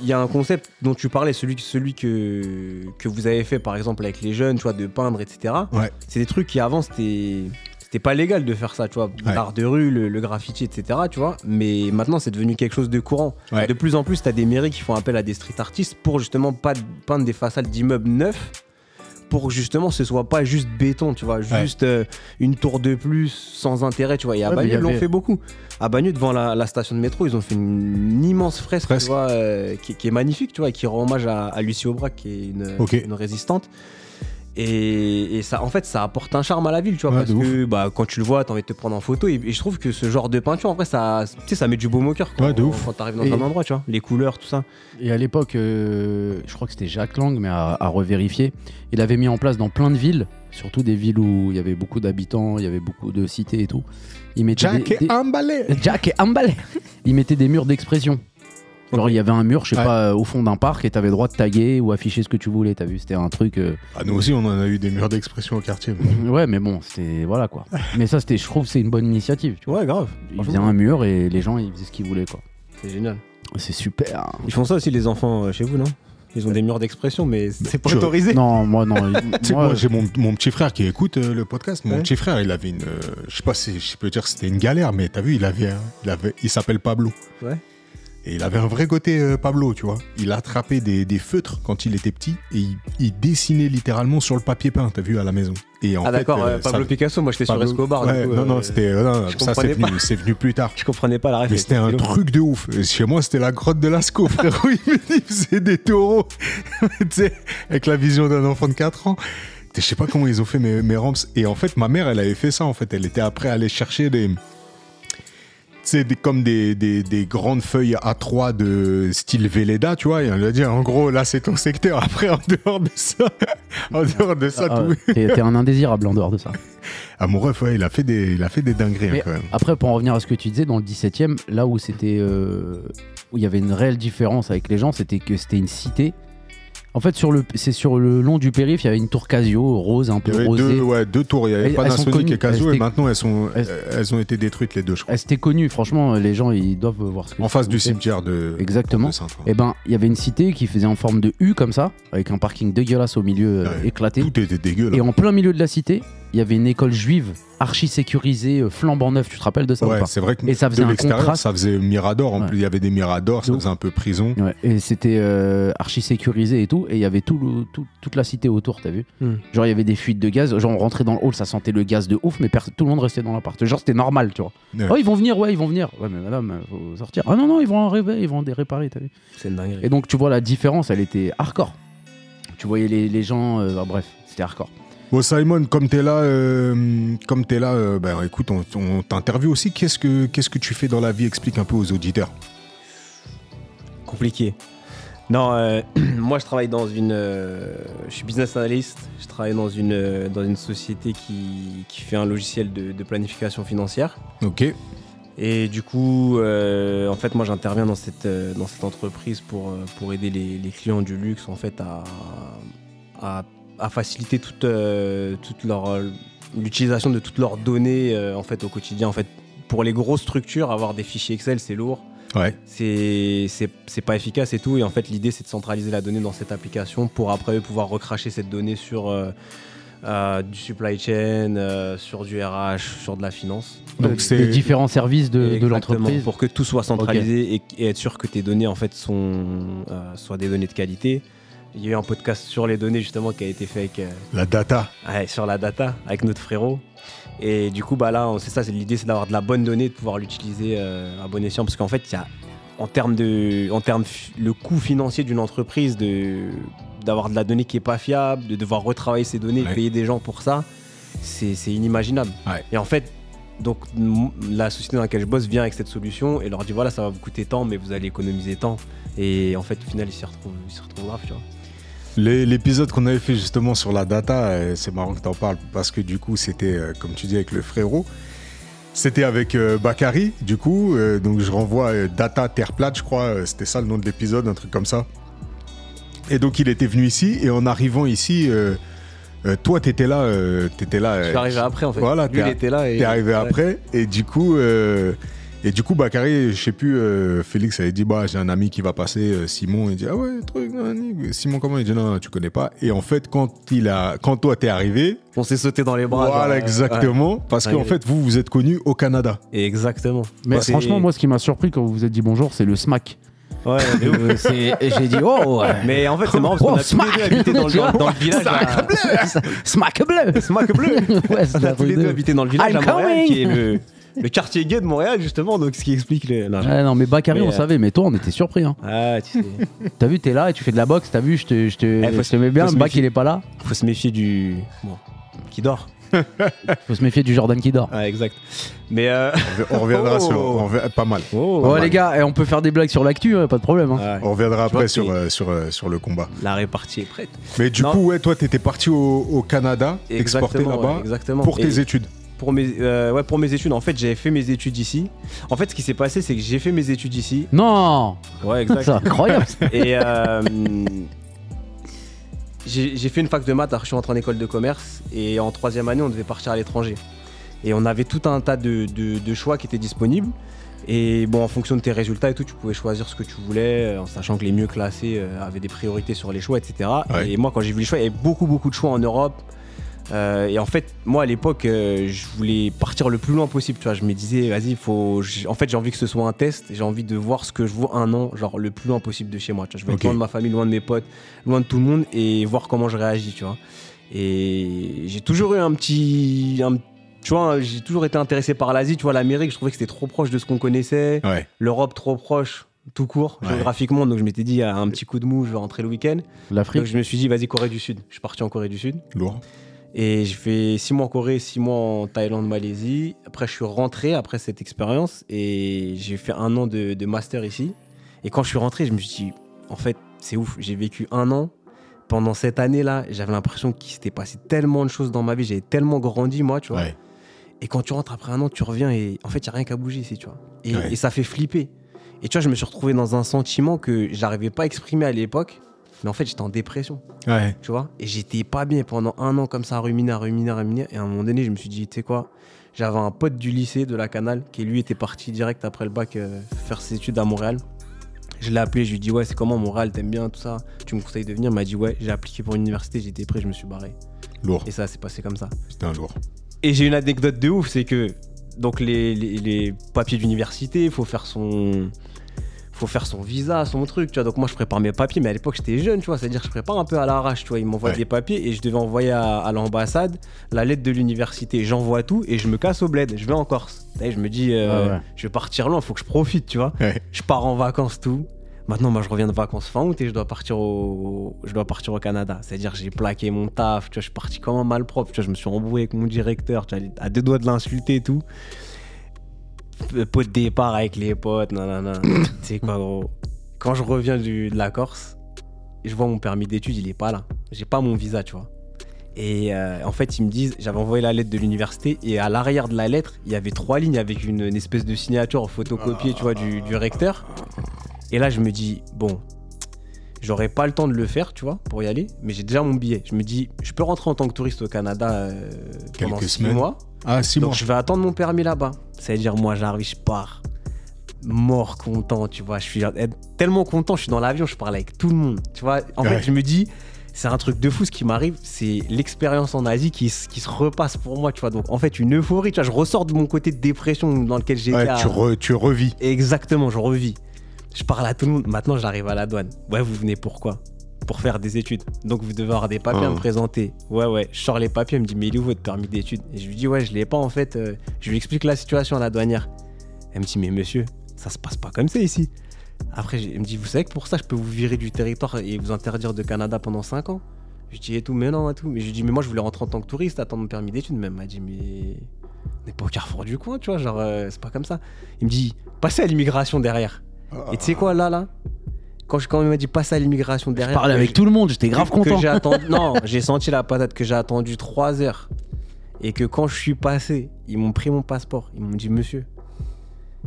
il y a un concept dont tu parlais, celui, celui que, que vous avez fait, par exemple, avec les jeunes, tu vois, de peindre, etc. Ouais. C'est des trucs qui avant, c'était. C'était pas légal de faire ça, tu vois. Ouais. L'art de rue, le, le graffiti, etc. Tu vois. Mais maintenant, c'est devenu quelque chose de courant. Ouais. De plus en plus, tu as des mairies qui font appel à des street artistes pour justement pas peindre des façades d'immeubles neufs. Pour justement, ce soit pas juste béton, tu vois. Juste euh, une tour de plus sans intérêt, tu vois. Et à Ouais, Bagneux, ils l'ont avait- fait beaucoup. À Bagneux, devant la, la station de métro, ils ont fait une, immense fresque, tu vois, euh, qui, qui est magnifique, tu vois, et qui rend hommage à, à Lucie Aubrac, qui est une résistante. Et, et ça, en fait, ça apporte un charme à la ville, tu vois, Ouais, parce que bah, quand tu le vois, t'as envie de te prendre en photo. Et, et je trouve que ce genre de peinture, en vrai, ça, tu sais, ça met du baume au cœur quand, Ouais, de ouf. quand t'arrives dans Et- un endroit, tu vois. Les couleurs, tout ça. Et à l'époque, euh, je crois que c'était Jacques Lang, mais à, à revérifier, il avait mis en place dans plein de villes, surtout des villes où il y avait beaucoup d'habitants, il y avait beaucoup de cités et tout. Il mettait Jack des, et des- emballé Jack et Ambal. Il mettait des murs d'expression. Genre, il y avait un mur, je sais Ouais. pas, au fond d'un parc et t'avais le droit de taguer ou afficher ce que tu voulais. T'as vu, c'était un truc. euh, Ah, nous aussi, on en a eu des murs d'expression au quartier. Ouais, mais bon, c'était. Voilà quoi. mais ça, c'était, je trouve, que c'est une bonne initiative. Tu vois. Ouais, grave. Ils faisaient un mur et les gens, ils faisaient ce qu'ils voulaient quoi. C'est génial. C'est super. Ils font ça aussi, les enfants, euh, chez vous, non? Ils ont des murs d'expression, mais c'est pas tu- autorisé. Non, moi, non. Tu sais, moi, moi, j'ai mon, mon petit frère qui écoute euh, le podcast. Mon Ouais. petit frère, il avait une. euh, je sais pas si je peux dire que c'était une galère, mais t'as vu, il avait. un- il, avait il s'appelle Pablo. Ouais. Et il avait un vrai côté euh, Pablo, tu vois. Il attrapait des, des feutres quand il était petit et il, il dessinait littéralement sur le papier peint, t'as vu, à la maison. Et en ah, d'accord, euh, Pablo ça- Picasso, moi j'étais sur Escobar. du Ouais, coup, non, non, euh, c'était. non, ça, c'est venu, c'est venu plus tard. Je comprenais pas la ref. Mais c'était un truc de ouf. Chez moi, c'était la grotte de Lascaux, frérot. Il me dit, il faisait des taureaux. tu sais, avec la vision d'un enfant de 4 ans. Je sais pas comment ils ont fait mes, mes ramps. Et en fait, ma mère, elle avait fait ça, en fait. Elle était après allée chercher des. Sais, des- comme des, des, des grandes feuilles A3 de style Velleda, tu vois. Et elle lui a dit, en gros, là, c'est ton secteur. Après, en dehors de ça, en dehors de ça, ah, tout. t'es, t'es un indésirable en dehors de ça. Ah, mon ref, ouais, il a fait des, il a fait des dingueries hein, quand même. Après, pour en revenir à ce que tu disais, dans le 17 e là où c'était. euh, où il y avait une réelle différence avec les gens, c'était que c'était une cité. En fait, sur le, c'est sur le long du périph', il y avait une tour Casio, rose, un Il peu y avait rosée. deux, ouais, deux tours. Il y avait Elles- elles Panasonic connues. et Casio Elles et étaient- maintenant elles, sont, elles- elles ont été détruites les deux, je crois. Ah, C'était connu, franchement, les gens ils doivent voir ce que En face du cimetière de, Exactement. de. Et ben, il y avait une cité qui faisait en forme de U comme ça, avec un parking dégueulasse au milieu euh, éclaté. Tout était dégueu là. Et en plein milieu de la cité, il y avait une école juive archi sécurisée, euh, flambant neuf. Tu te rappelles de ça ou Ouais, c'est vrai que Et ça faisait de un l'extérieur, contraste. ça faisait Mirador. En Ouais. plus, il y avait des Miradors, ça faisait un peu prison. Ouais, et c'était euh, archi sécurisé et tout, et il y avait tout, le- tout- toute la cité autour, t'as vu Hmm. Genre il y avait des fuites de gaz, genre on rentrait dans le hall, ça sentait le gaz de ouf, mais tout le monde restait dans l'appart. Genre c'était normal, tu vois. Ouais. Oh ils vont venir, ouais ils vont venir. Ouais mais madame, euh, faut sortir. Ah non non ils vont en rêver, ils vont les réparer, t'as vu C'est une dinguerie. Et donc tu vois la différence, elle était hardcore. Tu voyais les, les gens, euh, bah, bref, c'était hardcore. Bon, Simon, comme t'es là, euh, comme t'es là, euh, ben, écoute, on, on t'interviewe aussi. Qu'est-ce que, qu'est-ce que tu fais dans la vie? Explique un peu aux auditeurs. compliqué. Non, euh, moi je travaille dans une. euh, je suis business analyst. Je travaille dans une, euh, dans une société qui, qui fait un logiciel de, de planification financière. Ok. Et du coup, en fait, moi j'interviens dans cette, dans cette entreprise pour, pour aider les, les clients du luxe en fait à, à, à faciliter toute, toute leur, l'utilisation de toutes leurs données en fait au quotidien. En fait, pour les grosses structures, avoir des fichiers Excel c'est lourd Ouais. c'est c'est c'est pas efficace et tout. Et en fait, l'idée, c'est de centraliser la donnée dans cette application pour après pouvoir recracher cette donnée sur euh, euh, du supply chain, euh, sur du RH, sur de la finance. Donc les c'est. différents services de, l'entreprise. Pour que tout soit centralisé et, et être sûr que tes données, en fait, sont, euh, soient des données de qualité. Il y a eu un podcast sur les données, justement, qui a été fait avec, euh, La data. Ouais, sur la data avec notre frérot. Et du coup, bah là, c'est ça, c'est l'idée, c'est d'avoir de la bonne donnée, de pouvoir l'utiliser euh, à bon escient, parce qu'en fait, il y a, en termes de, en termes, le coût financier d'une entreprise, de d'avoir de la donnée qui est pas fiable, de devoir retravailler ces données, Ouais. payer des gens pour ça, c'est inimaginable. Ouais. Et en fait, donc la société dans laquelle je bosse vient avec cette solution et leur dit voilà, ça va vous coûter tant, mais vous allez économiser tant. Et en fait, au final, ils s'y retrouvent, ils s'y retrouvent grave, tu vois. L'épisode qu'on avait fait justement sur la data, euh, c'est marrant que tu en parles parce que du coup, c'était, euh, comme tu dis, avec le frérot. C'était avec euh, Bakary, du coup. euh, donc, je renvoie euh, Data Terre plate, je crois. euh, C'était ça le nom de l'épisode, un truc comme ça. Et donc, il était venu ici. Et en arrivant ici, euh, euh, toi, tu étais là. euh, t'étais là Je suis euh, arrivé après, en fait. voilà, Lui, il était là. T'es arrivé Ouais. après et du coup, euh, et du coup, Bakary, je sais plus, euh, Félix avait dit bah j'ai un ami qui va passer, euh, Simon, il dit ah ouais truc. Simon comment il dit non tu connais pas et en fait quand il a, quand toi t'es arrivé, On s'est sauté dans les bras. voilà genre, euh, exactement parce Ouais. qu'en fait vous vous êtes connus au Canada. Exactement. Mais franchement, moi, ce qui m'a surpris quand vous vous êtes dit bonjour, c'est le smack. Ouais, J'ai dit oh, ouais. Mais en fait, c'est marrant parce qu'on Oh, a tous les deux smack habité dans le, dans, dans le village. à- smack bleu. Smack bleu. ouais, c'est On a tous les deux habité dans le village I'm à Montréal, coming. qui est le, le quartier gay de Montréal, justement, donc ce qui explique les. Non, Ouais, non, mais Bakary, Mais, on euh, savait, mais toi, on était surpris. Hein. Ah, tu sais, T'as vu, t'es là et tu fais de la boxe, t'as vu, je te, je te, Eh, faut je te mets bien, faut se méfier. il est pas là. faut se méfier du. Bon, qui dort. Faut se méfier du Jordan qui dort. Ah, exact. Mais. Euh... On reviendra Oh. sur, on rev- pas mal. Oh, mal. les gars, et on peut faire des blagues sur l'actu, hein, pas de problème. hein. Ouais, On reviendra vois après que sur, t'es- euh, sur, euh, sur le combat. La répartie est prête. Mais du Non. coup ouais toi t'étais parti au, au Canada, exporté Exactement, là-bas ouais, exactement. pour Et- tes études. Pour mes, euh, ouais, pour mes études, en fait, j'avais fait mes études ici. En fait, ce qui s'est passé, c'est que j'ai fait mes études ici. Non Ouais, exact. C'est incroyable. Et euh, j'ai j'ai fait une fac de maths, alors je suis rentré en école de commerce. Et en troisième année, on devait partir à l'étranger. Et on avait tout un tas de, de- de choix qui étaient disponibles. Et bon, en fonction de tes résultats et tout, tu pouvais choisir ce que tu voulais, euh, en sachant que les mieux classés avaient des priorités sur les choix, etc. Ouais. Et moi, quand j'ai vu les choix, il y avait beaucoup, beaucoup de choix en Europe. Euh, et en fait, moi à l'époque, euh, je voulais partir le plus loin possible. Tu vois, je me disais, vas-y, faut. En fait, j'ai envie que ce soit un test. J'ai envie de voir ce que je vois un an, genre le plus loin possible de chez moi. Tu vois, je veux Ok. être loin de ma famille, loin de mes potes, loin de tout le monde et voir comment je réagis. Tu vois. Et j'ai toujours eu un petit, un- tu vois, j'ai toujours été intéressé par l'Asie. Tu vois, l'Amérique, je trouvais que c'était trop proche de ce qu'on connaissait. Ouais. L'Europe trop proche, tout court, Ouais. géographiquement. Donc je m'étais dit, un petit coup de mou, je vais rentrer le week-end. Donc L'Afrique. je me suis dit, vas-y, Corée du Sud. Je suis parti en Corée du Sud. Lourd. Et j'ai fait six mois en Corée, six mois en Thaïlande, Malaisie. Après, je suis rentré après cette expérience et j'ai fait un an de, de master ici. Et quand je suis rentré, je me suis dit, en fait, c'est ouf. J'ai vécu un an pendant cette année-là, j'avais l'impression qu'il s'était passé tellement de choses dans ma vie, j'avais tellement grandi, moi, tu vois. Ouais. Et quand tu rentres après un an, tu reviens et en fait, il n'y a rien qu'à bouger ici, tu vois. Et, Ouais. et ça fait flipper. Et tu vois, je me suis retrouvé dans un sentiment que j'arrivais pas à exprimer à l'époque, mais en fait, j'étais en dépression, Ouais. tu vois? Et j'étais pas bien pendant un an comme ça, à ruminer, à ruminer, à ruminer. Et à un moment donné, je me suis dit, tu sais quoi? J'avais un pote du lycée de la Canal qui, lui, était parti direct après le bac euh, faire ses études à Montréal. Je l'ai appelé, je lui ai dit, ouais, c'est comment Montréal, t'aimes bien, tout ça? Tu me conseilles de venir? Il m'a dit, ouais, j'ai appliqué pour une université, j'étais prêt, je me suis barré. Lourd. Et ça s'est passé comme ça. C'était un lourd. Et j'ai une anecdote de ouf, c'est que donc les, les- les papiers d'université, il faut faire son faut faire son visa, son truc, tu vois. Donc moi je prépare mes papiers, mais à l'époque j'étais jeune, tu vois, c'est-à-dire que je prépare un peu à l'arrache, tu vois. Ils m'envoient Ouais. des papiers et je devais envoyer à, à l'ambassade la lettre de l'université. J'envoie tout et je me casse au bled, je vais en Corse. Et je me dis, euh, Ah ouais. je vais partir loin, faut que je profite, tu vois. Ouais. Je pars en vacances, tout. Maintenant, moi, je reviens de vacances fin août et je dois partir au, je dois partir au Canada. C'est-à-dire, j'ai plaqué mon taf, tu vois, je suis parti comme un malpropre, tu vois, je me suis embrouillé avec mon directeur, tu vois, à deux doigts de l'insulter et tout. P- Pot de départ avec les potes, non, non, non. tu sais quoi, gros. Quand je reviens du- de la Corse, je vois mon permis d'études, il est pas là. J'ai pas mon visa, tu vois. Et euh, en fait, ils me disent, j'avais envoyé la lettre de l'université et à l'arrière de la lettre, il y avait trois lignes avec une, une espèce de signature photocopiée, tu vois, du, du recteur. Et là, je me dis, bon, j'aurais pas le temps de le faire, tu vois, pour y aller, mais j'ai déjà mon billet. Je me dis, je peux rentrer en tant que touriste au Canada euh, pendant Quelques six semaines. mois. Ah, six Donc mois. je vais attendre mon permis là-bas. C'est-à-dire, moi, j'arrive, je pars. Mort content, tu vois. Je suis tellement content, je suis dans l'avion, je parle avec tout le monde. Tu vois, en Ouais. fait, je me dis, c'est un truc de fou ce qui m'arrive. C'est l'expérience en Asie qui, se repasse pour moi, tu vois. Donc, en fait, une euphorie, tu vois. Je ressors de mon côté de dépression dans lequel j'étais. Ouais, à- tu, re- tu revis. Exactement, je revis. Je parle à tout le monde. Maintenant, j'arrive à la douane. Ouais, vous venez pourquoi Pour faire des études. Donc, vous devez avoir des papiers à me présenter. Ouais, ouais. Je sors les papiers. Elle me dit, mais il est où votre permis d'études? Et je lui dis, ouais, je l'ai pas en fait. Euh, je lui explique la situation à la douanière. Elle me dit, mais monsieur, ça se passe pas comme ça ici. Après, elle me dit, vous savez que pour ça, je peux vous virer du territoire et vous interdire de Canada pendant 5 ans? Je dis, et tout, mais non, et tout. Mais je lui dis, mais moi, je voulais rentrer en tant que touriste, attendre mon permis d'études. Elle m'a dit, mais. On n'est pas au carrefour du coin, tu vois, genre, euh, c'est pas comme ça. Il me dit, passez à l'immigration derrière. Et tu sais quoi, là, là quand, je, quand il m'a dit passer à l'immigration Je derrière. parlais que avec tout le monde, j'étais grave que- content. Que j'ai attendu, non, j'ai senti la patate que j'ai attendu 3 heures. Et que quand je suis passé, ils m'ont pris mon passeport. Ils m'ont dit, monsieur,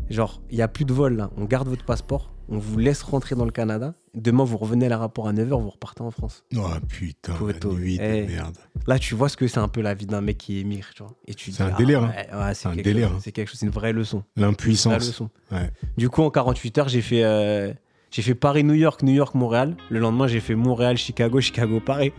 genre, il n'y a plus de vol là. On garde votre passeport. On vous laisse rentrer dans le Canada. Demain, vous revenez à l'aéroport à 9h, vous repartez en France. Oh putain, Poteau. la nuit de Eh. merde. Là, tu vois ce que c'est un peu la vie d'un mec qui émigre, tu vois. Et tu C'est un délire, hein. ouais, ouais, C'est un quelque délire, chose, hein. C'est quelque chose, c'est une vraie leçon. L'impuissance. leçon. Ouais. Du coup, en 48 heures, j'ai fait, euh, j'ai fait Paris-New York, New York-Montréal. Le lendemain, j'ai fait Montréal-Chicago, Chicago-Paris.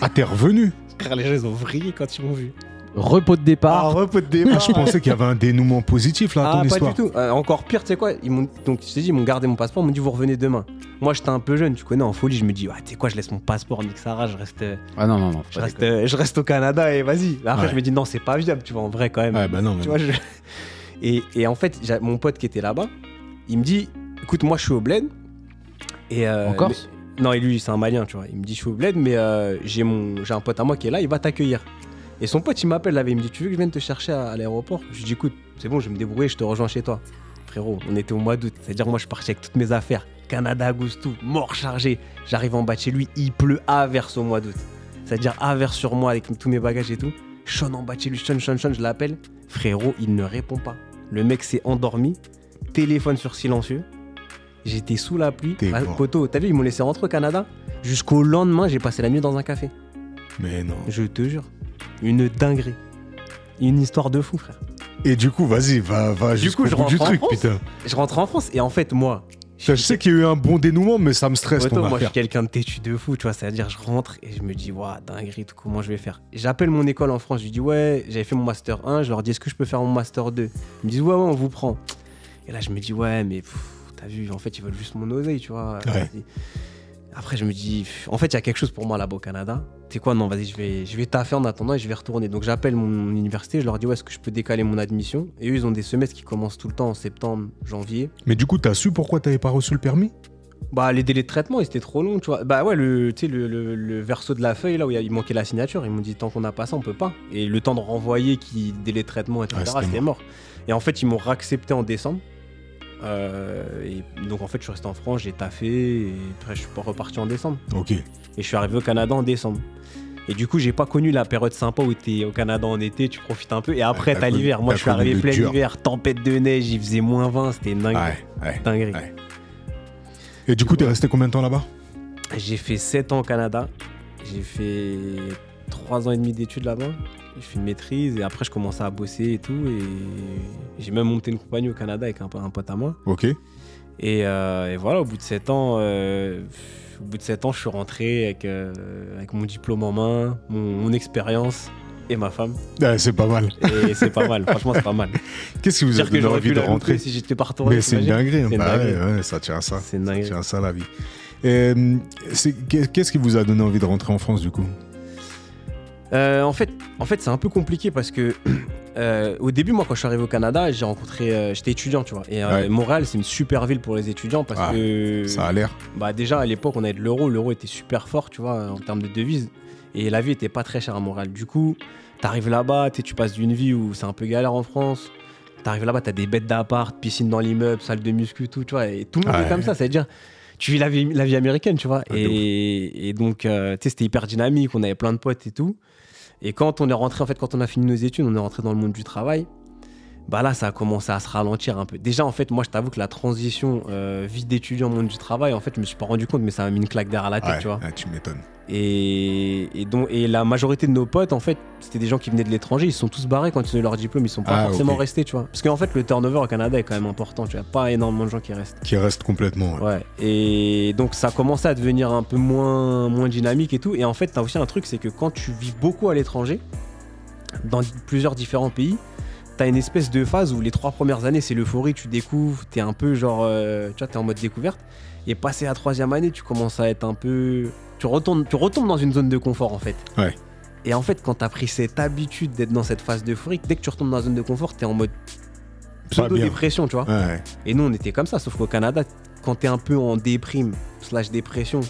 Ah, t'es revenu? Les gens, ils ont vrillé quand ils m'ont vu. Repos de départ. repos de Ah, départ. Je pensais qu'il y avait un dénouement positif là à Ah, ton pas histoire. du tout. Euh, encore pire, tu sais quoi ils m'ont, Donc, je t'ai dit, ils m'ont gardé mon passeport, ils m'ont dit, vous revenez demain. Moi, j'étais un peu jeune, tu connais, en folie. Je me dis, ah, tu sais quoi, je laisse mon passeport, nique Sarah, je reste, euh, Ah non, non, non. je reste, euh, je reste au Canada et vas-y. Après, Ouais. je me dis, non, c'est pas viable, tu vois, en vrai, quand même. Ouais, bah non, mais Tu vois, je- et, et en fait, mon pote qui était là-bas, il me dit écoute, moi je suis au bled. Et, euh, En Corse mais- Non, et lui, c'est un malien, tu vois. Il me dit je suis au bled, mais euh, j'ai mon j'ai un pote à moi qui est là, il va t'accueillir. Et son pote, il m'appelle là, il me dit tu veux que je vienne te chercher à, à l'aéroport? Je lui dis écoute, c'est bon, je vais me débrouiller, je te rejoins chez toi. Frérot, on était au mois d'août, c'est-à-dire moi je suis parti avec toutes mes affaires. Canada, Agustou, mort chargé. J'arrive en bas de chez lui, il pleut à verse au mois d'août. C'est-à-dire à verse sur moi avec tous mes bagages et tout. Sean en bas de chez lui, Sean, Sean, Sean, je l'appelle. Frérot, il ne répond pas. Le mec s'est endormi, téléphone sur silencieux. J'étais sous la pluie. Ah, poteau, t'as vu, ils m'ont laissé rentrer au Canada. Jusqu'au lendemain, j'ai passé la nuit dans un café. Mais non. Je te jure. Une dinguerie. Une histoire de fou, frère. Et du coup, vas-y, va, va Du coup, je bout du rentre en truc, France. putain. Je rentre en France et en fait, moi. Je sais qu'il y a eu un bon dénouement, mais ça me stresse ton moi, je suis quelqu'un de têtu de fou, tu vois. C'est-à-dire, je rentre et je me dis, waouh, dinguerie, tout, comment je vais faire? J'appelle mon école en France, je lui dis, ouais, j'avais fait mon master 1, je leur dis, est-ce que je peux faire mon master 2 Ils me disent, ouais, ouais, on vous prend. Et là, je me dis, ouais, mais t'as vu, en fait, ils veulent juste mon oseille, tu vois. Ouais. Après, je me dis, en fait, il y a quelque chose pour moi là-bas au Canada. Tu sais quoi, non, vas-y, je vais, je vais taffer en attendant et je vais retourner. Donc, j'appelle mon université, je leur dis, ouais, est-ce que je peux décaler mon admission? Et eux, ils ont des semestres qui commencent tout le temps en septembre, janvier. Mais du coup, t'as su pourquoi t'avais pas reçu le permis? Bah, les délais de traitement, ils étaient trop longs, tu vois. Bah ouais, le, tu sais, le, le- le verso de la feuille, là où il manquait la signature, ils m'ont dit, tant qu'on n'a pas ça, on peut pas. Et le temps de renvoyer, qui délai de traitement, etc., Ouais, c'était c'était mort. Et en fait, ils m'ont réaccepté en décembre. Euh, et donc, en fait, je suis resté en France, j'ai taffé, et après, je suis pas reparti en décembre. Ok. Et je suis arrivé au Canada en décembre. Et du coup, j'ai pas connu la période sympa où t'es au Canada en été, tu profites un peu. Et après, t'as l'hiver. Moi, je suis arrivé le plein hiver, tempête de neige, il faisait moins 20, c'était dingue. Ouais, ouais. dinguerie. Ouais. Et du coup, t'es resté combien de temps là-bas? J'ai fait 7 ans au Canada. J'ai fait 3 ans et demi d'études là-bas. J'ai fait une maîtrise et après, je commençais à bosser et tout. Et j'ai même monté une compagnie au Canada avec un, un pote à moi. Ok. Et, euh, et voilà, au bout de 7 ans, euh, au bout de 7 ans, je suis rentré avec, euh, avec mon diplôme en main, mon, mon expérience et ma femme. Ouais, c'est pas mal. Et c'est pas mal, franchement, c'est pas mal. Qu'est-ce qui vous a donné envie de rentrer si j'étais pas retourné. Mais c'est une t'imagines dinguerie. hein. C'est une Bah ouais, dinguerie. ouais, ça tient à ça. C'est une Ça dinguerie. tient à ça la vie. Euh, Qu'est-ce qui vous a donné envie de rentrer en France du coup? Euh, en fait, en fait c'est un peu compliqué parce que euh, au début, moi, quand je suis arrivé au Canada, j'ai rencontré, euh, j'étais étudiant, tu vois. Et Ouais. Montréal, c'est une super ville pour les étudiants parce Ah, que Ça a l'air. bah déjà à l'époque, on avait de l'euro, l'euro était super fort, tu vois, en termes de devises. Et la vie était pas très chère à Montréal. Du coup, t'arrives là-bas, tu passes d'une vie où c'est un peu galère en France. T'arrives là-bas, t'as des bêtes d'appart, piscine dans l'immeuble, salle de muscu, tout, tu vois. Et tout le monde Ouais. est comme ça, c'est-à-dire. Tu vis la vie, la vie américaine, tu vois. Ah, et, et donc, euh, tu sais, c'était hyper dynamique, on avait plein de potes et tout. Et quand on est rentré, en fait, quand on a fini nos études, on est rentré dans le monde du travail. Bah là, ça a commencé à se ralentir un peu. Déjà, en fait, moi, je t'avoue que la transition euh, vie d'étudiant monde du travail, en fait, je me suis pas rendu compte, mais ça m'a mis une claque derrière la tête, Ouais, tu vois. ouais, tu m'étonnes. Et, et donc, et la majorité de nos potes, en fait, c'était des gens qui venaient de l'étranger. Ils sont tous barrés quand ils ont eu leur diplôme. Ils sont pas Ah, forcément restés, tu vois. Parce qu'en fait, le turnover au Canada est quand même important. Tu vois, pas énormément de gens qui restent. Qui reste complètement. ouais. Ouais. Et donc, ça a commencé à devenir un peu moins, moins dynamique et tout. Et en fait, t'as aussi un truc, c'est que quand tu vis beaucoup à l'étranger, dans plusieurs différents pays, t'as une espèce de phase où les trois premières années, c'est l'euphorie, tu découvres, t'es un peu genre, euh, tu vois, t'es en mode découverte. Et passé la troisième année, tu commences à être un peu. Tu retournes, tu retombes dans une zone de confort en fait. Ouais. Et en fait, quand t'as pris cette habitude d'être dans cette phase d'euphorie, dès que tu retombes dans la zone de confort, t'es en mode pseudo-dépression, tu vois. Ouais. Et nous, on était comme ça, sauf qu'au Canada, quand t'es un peu en déprime, slash dépression,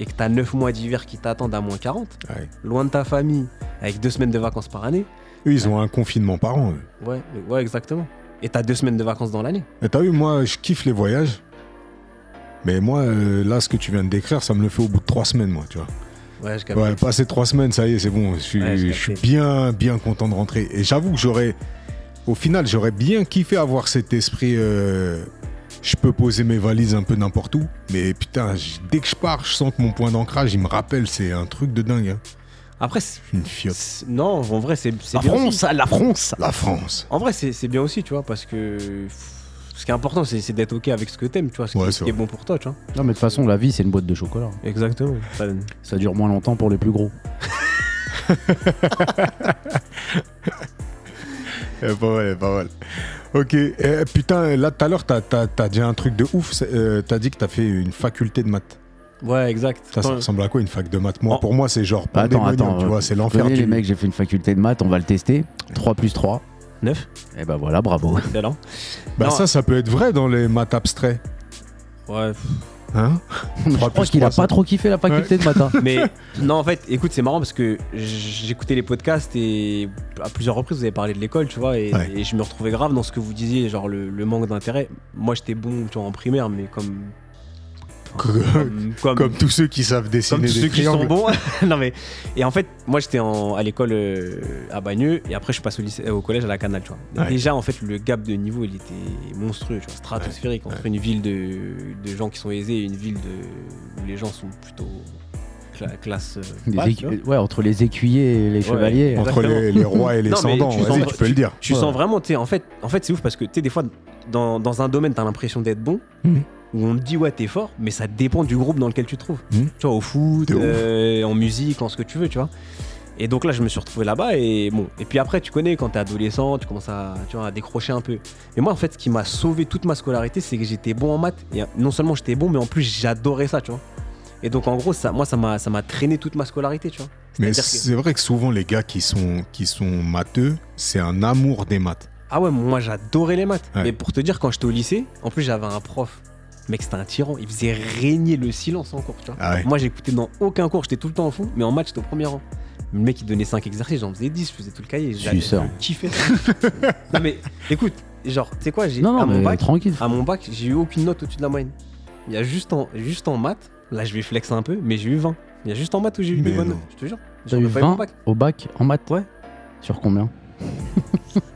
et que t'as 9 mois d'hiver qui t'attendent à moins 40, Ouais. loin de ta famille, avec deux semaines de vacances par année, Eux, ils ont un confinement par an. eux. ouais, ouais, exactement. Et t'as deux semaines de vacances dans l'année. Et t'as vu, moi, je kiffe les voyages. Mais moi, euh, là, ce que tu viens de décrire, ça me le fait au bout de trois semaines, moi, tu vois. Ouais, je capte. Ouais, passé trois semaines, ça y est, c'est bon. Je suis, Ouais, j'ai je suis capté. bien, bien content de rentrer. Et j'avoue que j'aurais, au final, j'aurais bien kiffé avoir cet esprit. euh, je peux poser mes valises un peu n'importe où. Mais putain, j- dès que je pars, je sens que mon point d'ancrage, il me rappelle. C'est un truc de dingue. hein. Après, c'est- Une fiotte. c'est- non, en vrai, c'est c'est La bien France, aussi. la France La France. En vrai, c'est c'est bien aussi, tu vois, parce que ce qui est important, c'est c'est d'être OK avec ce que t'aimes, tu vois, ce qui, ce est vrai. bon pour toi, tu vois. Non, mais de toute façon, la vie, c'est une boîte de chocolat. Exactement. Ça- Ça dure moins longtemps pour les plus gros. Eh, pas mal, pas mal. Ok, eh, putain, là tout à l'heure, t'as as, dit un truc de ouf. c'est, euh, t'as dit que t'as fait une faculté de maths. Ouais, exact. Ça, ressemble à quoi une fac de maths? Moi, Oh. pour moi, c'est genre Bah, attends, attends, tu euh, vois, c'est Vous l'enfer du. les mecs, j'ai fait une faculté de maths, on va le tester. 3 plus 3. Neuf Et bah voilà, bravo. Excellent. Bah Non. ça, ça peut être vrai dans les maths abstraits, Ouais. hein? Je crois qu'il a pas trop kiffé la faculté de maths. hein. Mais non, en fait, écoute, c'est marrant parce que j'écoutais les podcasts et à plusieurs reprises vous avez parlé de l'école, tu vois, et, Ouais. et je me retrouvais grave dans ce que vous disiez, genre le, le manque d'intérêt. Moi, j'étais bon, tu vois, en primaire, mais comme Comme, comme, comme- comme tous ceux qui savent comme dessiner tous des ceux qui sont bons. non mais et en fait, moi j'étais à l'école euh, à Bagneux et après je passé au, lycée, euh, au collège à la Canal, tu vois. Et Ouais. Déjà en fait le gap de niveau il était monstrueux, tu vois, stratosphérique entre une ville de, de gens qui sont aisés et une ville de où les gens sont plutôt cla- classe euh, ouais, entre les écuyers et les chevaliers. Entre les, les rois et les Non, mais ascendants, tu sens- tu peux le dire. Tu Ouais. sens vraiment, en fait, en fait c'est ouf parce que tu sais, des fois, dans, dans un domaine, t'as l'impression d'être bon, Mhm. Où on te dit, ouais, t'es fort, mais ça dépend du groupe dans lequel tu te trouves. Mhm. Tu vois, au foot, euh, en musique, en ce que tu veux, tu vois. Et donc là, je me suis retrouvé là-bas et bon. Et puis après, tu connais, quand t'es adolescent, tu commences à, tu vois, à décrocher un peu. Et moi, en fait, ce qui m'a sauvé toute ma scolarité, c'est que j'étais bon en maths. Et euh, non seulement j'étais bon, mais en plus, j'adorais ça, tu vois. Et donc, en gros, ça, moi, ça m'a, ça m'a traîné toute ma scolarité, tu vois. Mais que- c'est vrai que souvent, les gars qui sont, qui sont matheux, c'est un amour des maths. Ah ouais, moi j'adorais les maths. Ouais. Mais pour te dire, quand j'étais au lycée, en plus j'avais un prof. Mec, c'était un tyran. Il faisait régner le silence en cours, tu vois. Ah ouais. Moi j'écoutais dans aucun cours, j'étais tout le temps en fond, mais en maths j'étais au premier rang. Le mec il donnait 5 exercices, j'en faisais 10, je faisais tout le cahier. Kiffais ça. non mais écoute, genre, tu sais quoi, j'ai Non, à non, mon mais bac, tranquille. à mon bac, j'ai eu aucune note au-dessus de la moyenne. Il y a juste en, juste en maths, là je vais flexer un peu, mais j'ai eu 20. Il y a juste en maths où j'ai eu Mais des bonnes notes, je te jure. J'aurais eu pas eu mon 20 bac. au bac en maths Ouais. Sur combien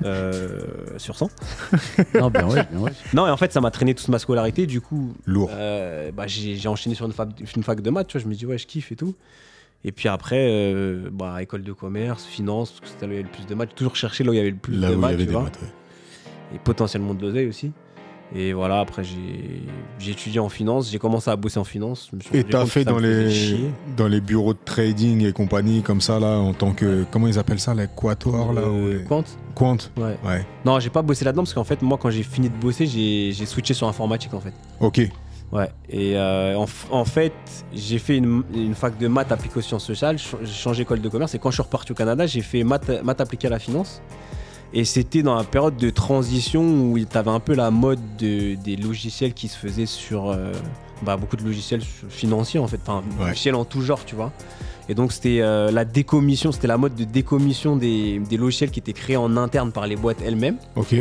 Euh, sur 100. Non, bien ouais, bien ouais. Non, et en fait, ça m'a traîné toute ma scolarité. Du coup, Lourd. euh, bah, j'ai enchaîné sur une fac, une fac de maths. Tu vois, je me dis, ouais, je kiffe et tout. Et puis après, euh, bah, école de commerce, finance, parce que c'était là où il y avait le plus de maths. J'ai toujours cherché là où il y avait le plus Là de où il y maths. avait tu des vois. maths. ouais. et potentiellement de l'oseille aussi. Et voilà, après j'ai étudié en finance, j'ai commencé à bosser en finance. je me suis Et t'as fait dans les, chier. dans les bureaux de trading et compagnie comme ça, là, en tant que. Comment ils appellent ça, les quatuors, là Euh. Quant Quant Ouais. Ouais. Non, j'ai pas bossé là-dedans parce qu'en fait, moi, quand j'ai fini de bosser, j'ai switché sur informatique en fait. Ok. Ouais. Et euh, en, en fait, j'ai fait une, une fac de maths appliquée aux sciences sociales, j'ai changé école de commerce et quand je suis reparti au Canada, j'ai fait maths, maths appliquée à la finance. Et c'était dans la période de transition où tu avais un peu la mode de- des logiciels qui se faisaient sur euh, bah, beaucoup de logiciels financiers en fait, enfin Ouais. logiciels en tout genre, tu vois. Et donc c'était euh, la décommission, c'était la mode de décommission des, des logiciels qui étaient créés en interne par les boîtes elles-mêmes Ok.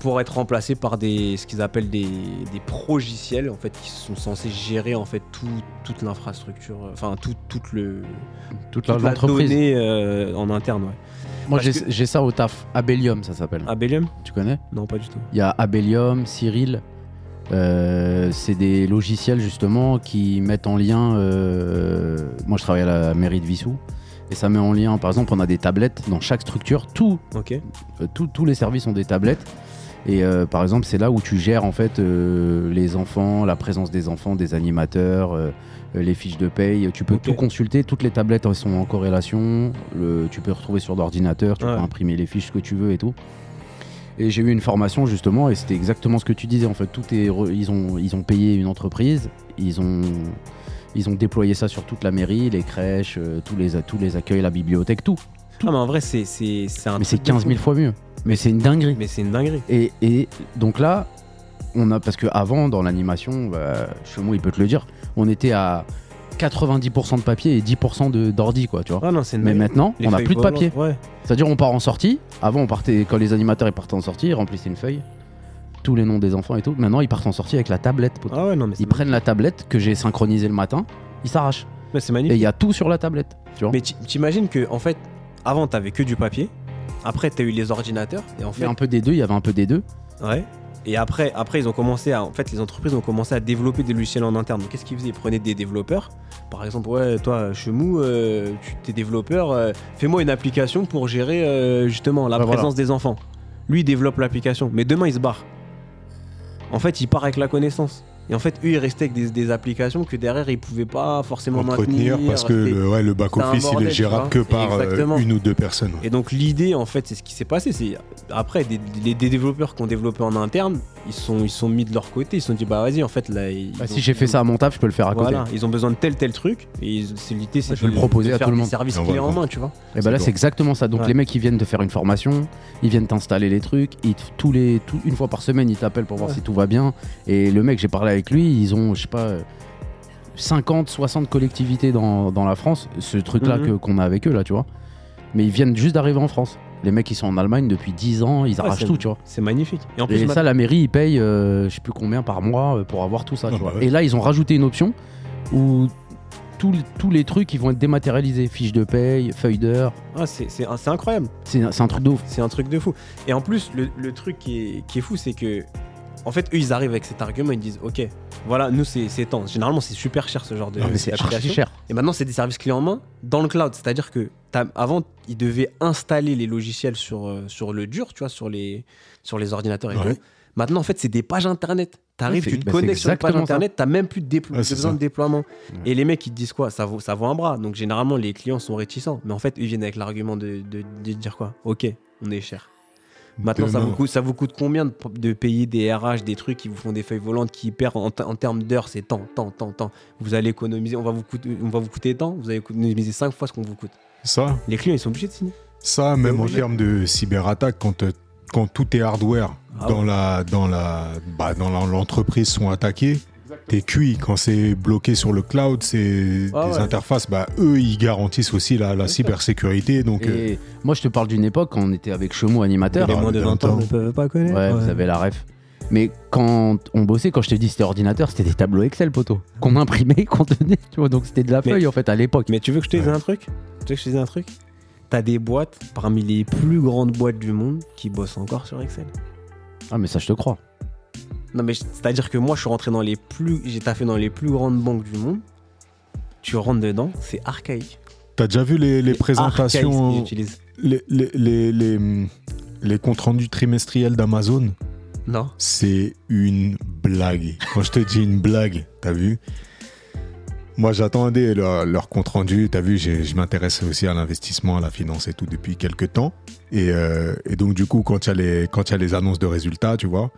pour être remplacés par des ce qu'ils appellent des, des progiciels en fait qui sont censés gérer en fait tout- toute l'infrastructure, euh, enfin tout, toute le Toute toute la- donnée euh, en interne. Ouais. Moi, j'ai que- ça au taf. Abellium, ça s'appelle. Abelium? Tu connais? Non, pas du tout. Il y a Abellium, Cyril. Euh, c'est des logiciels justement qui mettent en lien. euh, moi, je travaille à la mairie de Vissou. Et ça met en lien, par exemple, on a des tablettes dans chaque structure. Tout, Ok. euh, tout- tous les services ont des tablettes. Et euh, par exemple, c'est là où tu gères en fait euh, les enfants, la présence des enfants, des animateurs, euh, les fiches de paye. Tu peux tout consulter. Toutes les tablettes elles sont en corrélation. Le- tu peux retrouver sur l'ordinateur. Tu Ouais. peux imprimer les fiches que tu veux et tout. Et j'ai eu une formation justement et c'était exactement ce que tu disais. En fait, tout est re- ils ont ils ont payé une entreprise. Ils ont ils ont déployé ça sur toute la mairie, les crèches, euh, tous les tous les accueils, la bibliothèque, tout. Ah, mais en vrai, c'est un Mais c'est truc de 15 000 fou. fois mieux. Mais c'est une dinguerie. Mais c'est une dinguerie. Et, et donc là, on a parce que avant dans l'animation, bah, Chemo il peut te le dire, on était à 90% de papier et 10% de d'ordi quoi, tu vois. Ah non, Mais maintenant, Les on n'a plus de papier. Ouais. C'est-à-dire on part en sortie. Avant on partait quand les animateurs ils partaient en sortie, ils remplissaient une feuille, tous les noms des enfants et tout. Maintenant ils partent en sortie avec la tablette. Ah ouais, non, mais c'est Ils prennent la tablette que j'ai synchronisée le matin, ils s'arrachent. mais c'est Et magnifique. il y a tout sur la tablette. Tu vois. Mais ti- t'imagines que, en fait, avant, t'avais que du papier. Après, t'as eu les ordinateurs. Et en fait, un peu des deux, il y avait un peu des deux. Ouais. Et après, après, ils ont commencé à. En fait, les entreprises ont commencé à développer des logiciels en interne. Donc, qu'est-ce qu'ils faisaient? Ils prenaient des développeurs. Par exemple, ouais, toi, Chemou, euh, tu t'es développeur, euh, fais-moi une application pour gérer euh, justement la voilà. présence des enfants. Lui, il développe l'application. Mais demain, il se barre. En fait, il part avec la connaissance. Et en fait, eux, ils restaient avec des, des applications que derrière, ils pouvaient pas forcément Entretenir maintenir. parce que le, ouais, le back-office, il est gérable que par euh, Exactement. une ou deux personnes. Et donc l'idée en fait c'est ce qui s'est passé, c'est après des, des- des développeurs qui ont développé en interne, ils sont ils sont mis de leur côté, ils se sont dit bah vas-y en fait là ils Bah, ont- si j'ai fait ça à mon taf, je peux le faire à côté. voilà, ils ont besoin de tel tel truc et ils- c'est l'idée c'est Ouais, vais de- le proposer de à faire tout le des monde. va clés le en main, tu vois. Et bah là, C'est exactement ça. Donc Ouais. les mecs, ils viennent te faire une formation, ils viennent t'installer les trucs, ils tous les, tout- une fois par semaine, ils t'appellent pour voir Ouais. si tout va bien. Et le mec, j'ai parlé avec lui, ils ont, je sais pas, euh, 50, 60 collectivités dans, dans la France, ce truc-là Mhm. que- qu'on a avec eux, là, tu vois. Mais ils viennent juste d'arriver en France. Les mecs, ils sont en Allemagne depuis 10 ans, ils Ouais, arrachent tout, tu vois. C'est magnifique. Et en plus Et ma- ça, la mairie, ils payent, euh, je sais plus combien par mois euh, pour avoir tout ça, Ah tu vois. bah ouais. Et là, ils ont rajouté une option où tous, tous les trucs, ils vont être dématérialisés. Fiches de paye, feuilles d'heure. ah, c'est incroyable. C'est c'est un truc de ouf. C'est un truc de fou. Et en plus, le, le truc qui est, qui est fou, c'est que, en fait, eux, ils arrivent avec cet argument, ils disent, ok, voilà, nous, c'est tant. Généralement, c'est super cher ce genre de Non, mais c'est archi cher. Et maintenant, c'est des services clés en main dans le cloud. C'est-à-dire que avant, ils devaient installer les logiciels sur, euh, sur le dur, tu vois, sur les, sur les ordinateurs et Ouais. tout. Maintenant, en fait, c'est des pages internet. T'arrives, tu te bah, connectes sur une page internet, t'as même plus de, déplo- Ouais, c'est besoin ça. de déploiement. Et les mecs, ils te disent quoi? Ça vaut, ça vaut un bras. Donc, généralement, les clients sont réticents. Mais en fait, ils viennent avec l'argument de, de- de dire quoi? Ok, on est cher. Maintenant, ça vous, coûte, ça vous coûte combien de, de payer des RH, des trucs qui vous font des feuilles volantes qui perdent en, en termes d'heures C'est tant, tant, tant, tant. Vous allez économiser, on va vous coûter, on va vous coûter tant, vous allez économiser 5 fois ce qu'on vous coûte? Ça, Les clients, ils sont obligés de signer. ça, même en termes de cyberattaque, quand, euh, quand tout est hardware Ah dans ouais. la dans la bah, dans l'entreprise sont attaqués, t'es cuit. Quand c'est bloqué sur le cloud, c'est Ah des ouais. interfaces. Bah, eux, ils garantissent aussi la, cybersécurité. Donc, euh, moi, je te parle d'une époque quand on était avec Chemo animateur. les moins de 20 ans ne peuvent pas connaître. Ouais, vous avez la ref. Mais quand on bossait, quand je t'ai dit c'était ordinateur, c'était des tableaux Excel, poteau. Qu'on imprimait, qu'on tenait, tu vois. Donc c'était de la Mais- feuille, en fait, à l'époque. Mais tu veux que je te dise Ouais. un truc? Tu veux que je te dise un truc? T'as des boîtes parmi les plus grandes boîtes du monde qui bossent encore sur Excel. Ah, mais ça, je te crois. Non mais c'est-à-dire que moi je suis rentré dans les plus j'ai taffé dans les plus grandes banques du monde. Tu rentres dedans, c'est archaïque. T'as déjà vu les, les présentations, les, les, les, les, comptes rendus trimestriels d'Amazon Non. C'est une blague. Quand je te dis une blague, t'as vu? Moi, j'attendais leur, leur compte rendu. T'as vu, j'ai- je m'intéresse aussi à l'investissement, à la finance et tout depuis quelques temps. Et, euh, et donc, du coup, quand il y, y a les annonces de résultats, tu vois,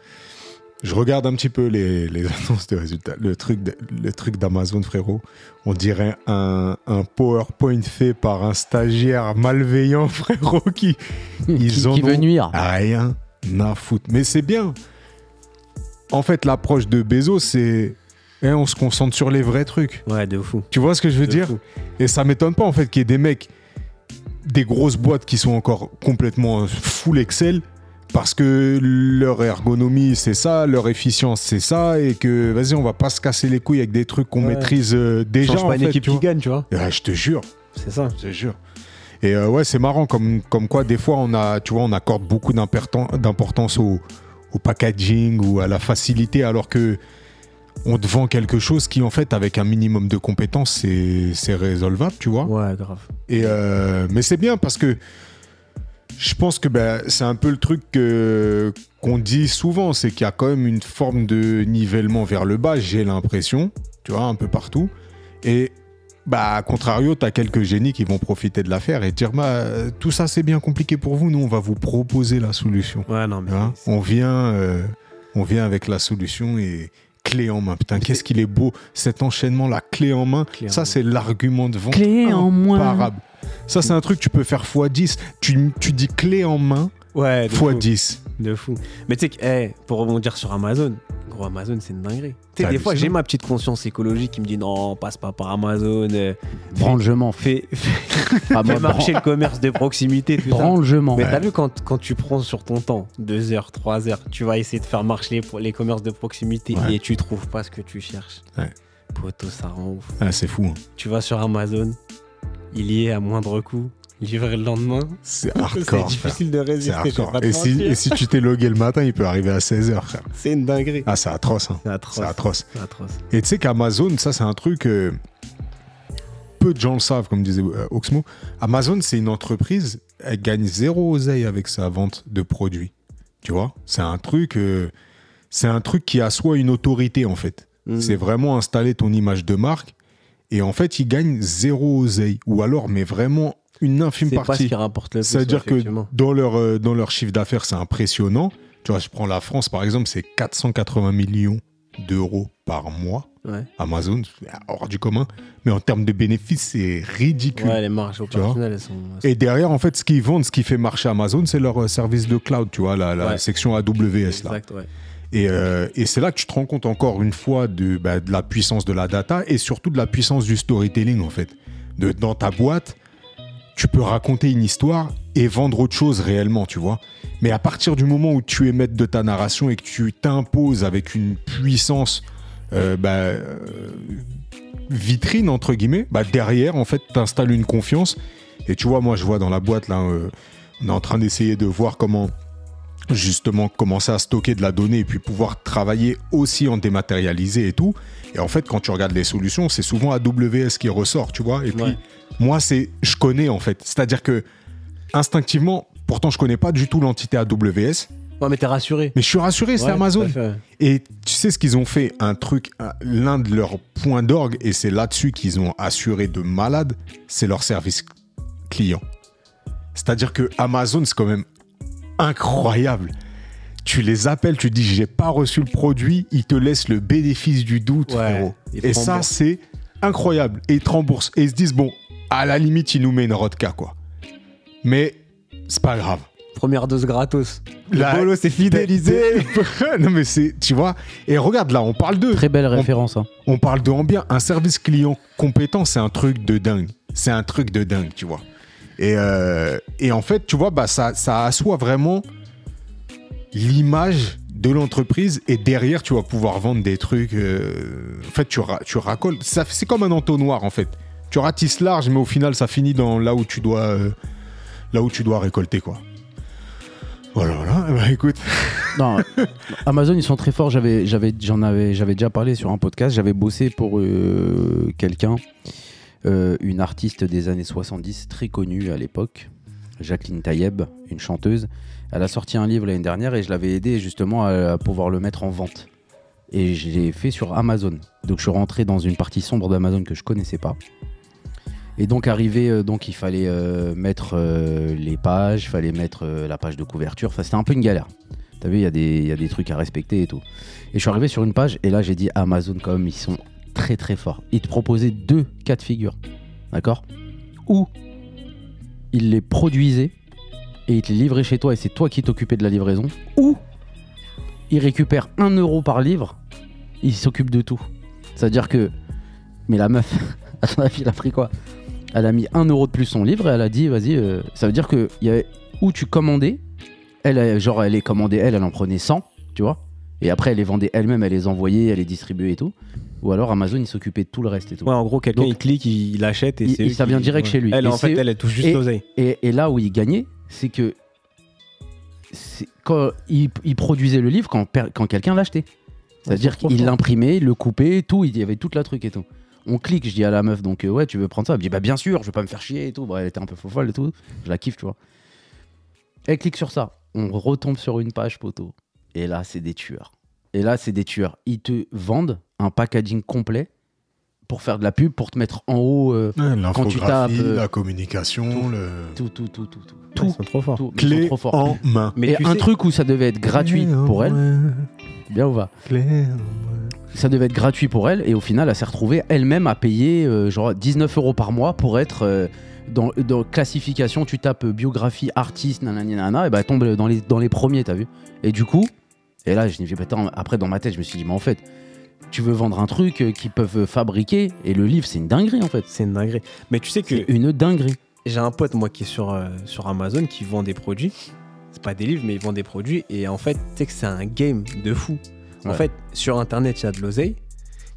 je regarde un petit peu les, les annonces de résultats. Le truc, de- le truc d'Amazon, frérot, on dirait un, un PowerPoint fait par un stagiaire malveillant, frérot, qui, Ils qui, en qui veut ont- nuire. Rien à foutre. Mais c'est bien. En fait, l'approche de Bezos, c'est. eh, on se concentre sur les vrais trucs. Ouais, de fou. Tu vois ce que je veux De dire fou. Et ça m'étonne pas, en fait, qu'il y ait des mecs, des grosses boîtes qui sont encore complètement full Excel, parce que leur ergonomie, c'est ça, leur efficience, c'est ça, et que, vas-y, on va pas se casser les couilles avec des trucs qu'on Ouais. maîtrise euh, déjà. Change en pas une équipe tu qui gagne, tu vois. Ouais, je te jure. C'est ça. Je te jure. Et euh, ouais, c'est marrant comme, comme quoi des fois on a, tu vois, on accorde beaucoup d'importan- d'importance au, au packaging ou à la facilité alors que on te vend quelque chose qui en fait avec un minimum de compétences c'est, c'est résolvable, tu vois. Ouais, grave. Et euh, mais c'est bien parce que je pense que ben, c'est un peu le truc que- qu'on dit souvent, c'est qu'il y a quand même une forme de nivellement vers le bas, j'ai l'impression, tu vois, un peu partout. Et bah, à contrario, tu as quelques génies qui vont profiter de l'affaire et dire bah, tout ça c'est bien compliqué pour vous, nous on va vous proposer la solution. Ouais, non, mais. On, vient, euh, on vient avec la solution et clé en main. Putain, qu'est-ce qu'il est beau cet enchaînement, la clé en main. Clé ça, c'est l'argument de vente Clé en imparable. Ça, c'est un truc que tu peux faire x10. Tu, tu dis clé en main Ouais, de fou. x10. De fou. Mais tu sais que, eh, pour rebondir sur Amazon, gros, Amazon, c'est une dinguerie. Tu sais, des fois, j'ai ma petite conscience écologique qui me dit non, passe pas par Amazon. euh, Branle-je-m'en. fais, fais, Ah, fais marcher le commerce de proximité, tout. Mais Ouais. t'as vu quand, quand tu prends sur ton temps, 2 heures, 3 heures, tu vas essayer de faire marcher les, les commerces de proximité Ouais. et tu trouves pas ce que tu cherches. Ouais. Poto, ça rend ouf. Ah, c'est fou. hein. Tu vas sur Amazon, il y est à moindre coût, livré le lendemain. C'est c'est hardcore. frère. difficile de C'est résister. Et si, et si tu t'es logué le matin, il peut arriver à 16h, frère. C'est une dinguerie. Ah, c'est atroce. hein. C'est atroce. C'est atroce. C'est atroce. Et tu sais qu'Amazon, ça, c'est un truc. euh, peu de gens le savent, comme disait euh, Oxmo. Amazon, c'est une entreprise, elle gagne zéro oseille avec sa vente de produits. Tu vois? C'est un truc. euh, c'est un truc qui assoit une autorité, en fait. Mm. C'est vraiment installer ton image de marque. Et en fait, ils gagnent zéro oseille. Ou alors, mais vraiment une infime C'est pas ce partie. qui rapporte le plus. C'est-à-dire que dans leur, euh, dans leur chiffre d'affaires, c'est impressionnant. Tu vois, je prends la France, par exemple, c'est 480 millions d'euros par mois. Ouais. Amazon, hors du commun. Mais en termes de bénéfices, c'est ridicule. Ouais, les marges opérationnelles, elles sont. elles sont- Et derrière, en fait, ce qu'ils vendent, ce qui fait marcher Amazon, c'est leur euh, service de cloud, tu vois, la, la Ouais. section AWS. Là. Exact, ouais. Et, euh, et c'est là que tu te rends compte encore une fois de, bah, de la puissance de la data et surtout de la puissance du storytelling, en fait. De, dans ta boîte, tu peux raconter une histoire et vendre autre chose réellement, tu vois. Mais à partir du moment où tu es maître de ta narration et que tu t'imposes avec une puissance euh, bah, euh, vitrine, entre guillemets, bah, derrière, en fait, tu installes une confiance. Et tu vois, moi, je vois dans la boîte, là, euh, on est en train d'essayer de voir comment justement commencer à stocker de la donnée et puis pouvoir travailler aussi en dématérialisé et tout. Et en fait, quand tu regardes les solutions, c'est souvent AWS qui ressort, tu vois. Et puis. Moi, c'est, je connais en fait. C'est-à-dire que instinctivement, pourtant, je connais pas du tout l'entité AWS, Ouais, mais t'es rassuré. mais je suis rassuré, c'est Ouais, Amazon. Et tu sais ce qu'ils ont fait? Un truc, un- l'un de leurs points d'orgue, et c'est là-dessus qu'ils ont assuré de malade, c'est leur service client. C'est-à-dire que Amazon, c'est quand même incroyable. Tu les appelles, tu dis j'ai pas reçu le produit, ils te laissent le bénéfice du doute, Ouais, frérot. Et ça, c'est incroyable. Et ils te remboursent. Et ils se disent bon, à la limite, ils nous mettent une rodka, quoi. Mais c'est pas grave. Première dose gratos. Le Là, bolo, c'est fidélisé. non mais c'est, tu vois. Et regarde là, on parle d'eux. Très belle référence. hein. On parle de en bien. Un service client compétent, c'est un truc de dingue. C'est un truc de dingue, tu vois. Et, euh, et en fait, tu vois, bah, ça, ça assoit vraiment l'image de l'entreprise et derrière tu vas pouvoir vendre des trucs. euh, En fait, tu, ra- tu racoltes. Ça- C'est comme un entonnoir en fait. Tu ratisses large, mais au final, ça finit dans là où tu dois, euh, là où tu dois récolter quoi. Voilà, voilà. Bah, écoute, Non, Amazon, ils sont très forts. J'avais, j'avais, j'en avais, j'avais déjà parlé sur un podcast. J'avais bossé pour euh, quelqu'un, euh, une artiste des années 70, très connue à l'époque, Jacqueline Tayeb, une chanteuse. Elle a sorti un livre l'année dernière et je l'avais aidé justement à, à pouvoir le mettre en vente. Et je l'ai fait sur Amazon. Donc je suis rentré dans une partie sombre d'Amazon que je connaissais pas. Et donc arrivé, euh, donc il fallait euh, mettre euh, les pages, il fallait mettre la page de couverture. Enfin, c'était un peu une galère. T'as vu, il y, a des- il y a des trucs à respecter et tout. Et je suis arrivé sur une page et là j'ai dit Amazon quand même, ils sont très très forts. Ils te proposaient deux cas de figure. D'accord? Ou ils les produisaient et ils te les livraient chez toi et c'est toi qui t'occupais de la livraison. Ou ils récupèrent un euro par livre, ils s'occupent de tout. C'est-à-dire que. Mais la meuf, à ton avis, elle a pris quoi? Elle a mis un euro de plus son livre et elle a dit vas-y, euh, ça veut dire que y avait où tu commandais, elle, elle- genre elle les commandait, elle, elle en prenait 100, tu vois Et après, elle les vendait elle-même, elle les envoyait, elle les distribuait et tout. Ou alors Amazon, il s'occupait de tout le reste et tout. Ouais, en gros, quelqu'un il clique, il, il achète et c'est ça vient direct ouais. chez lui. Elle, Et en fait, elle, elle touche juste l'oseille. Et, et là où il gagnait, c'est que quand il, il produisait le livre quand, quand quelqu'un l'achetait. C'est-à-dire qu'il l'imprimait, il le coupait, tout, il y avait toute la truc et tout. On clique, je dis à la meuf, donc euh, ouais, tu veux prendre ça? Elle me dit, bah bien sûr, je vais pas me faire chier et tout. Bah, elle était un peu folle et tout. Je la kiffe, tu vois. Elle clique sur ça. On retombe sur une page, poteau. Et là, c'est des tueurs. Et là, c'est des tueurs. Ils te vendent un packaging complet pour faire de la pub, pour te mettre en haut euh, l'infographie, tapes, euh, la communication, le tout, tout, tout, tout, tout. Ils Tout, sont trop forts. tout. Sont clé trop forts. en main. Mais et tu un sais- truc où ça devait être gratuit pour elle, bien ou va Ça devait être gratuit pour elle, et au final, elle s'est retrouvée elle-même à payer euh, genre 19 euros par mois pour être euh, dans, dans classification. Tu tapes euh, biographie, artiste, nanana, et bah elle tombe dans les, dans les premiers, t'as vu Et du coup, et là, je me dis, bah, attends, après, dans ma tête, je me suis dit, mais en fait, tu veux vendre un truc euh, qu'ils peuvent fabriquer, et le livre, c'est une dinguerie en fait. C'est une dinguerie. Mais tu sais que une dinguerie. j'ai un pote, moi, qui est sur, sur Amazon, qui vend des produits. C'est pas des livres, mais il vend des produits. Et en fait, tu sais que c'est un game de fou. En fait, sur Internet, il y a de l'oseille.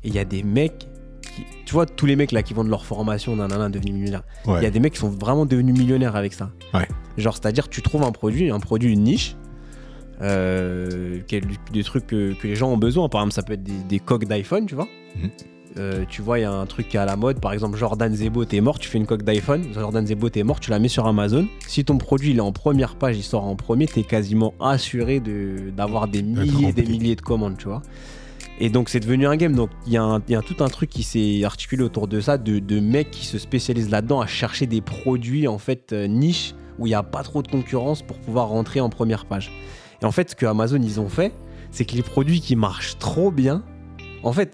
Et il y a des mecs qui. Tu vois, tous les mecs là qui vendent leur formation, nanana, devenus millionnaires. Il Ouais. y a des mecs qui sont vraiment devenus millionnaires avec ça. Ouais. Genre, c'est-à-dire, tu trouves un produit, un produit, une niche, euh, des trucs que, que les gens ont besoin. Par exemple, ça peut être des, des coques d'iPhone, tu vois. Mhm. Euh, tu vois, il y a un truc qui est à la mode. Par exemple, Jordan Zebo, t'es mort, tu fais une coque d'iPhone. Jordan Zebo, t'es mort, tu la mets sur Amazon. Si ton produit il est en première page, il sort en premier, t'es quasiment assuré de- d'avoir des milliers et des milliers de commandes, tu vois. Et donc c'est devenu un game. Donc il y, y a tout un truc qui s'est articulé autour de ça, de, de mecs qui se spécialisent là-dedans à chercher des produits en fait euh, niches où il n'y a pas trop de concurrence pour pouvoir rentrer en première page. Et en fait, ce que Amazon ils ont fait, c'est que les produits qui marchent trop bien, en fait,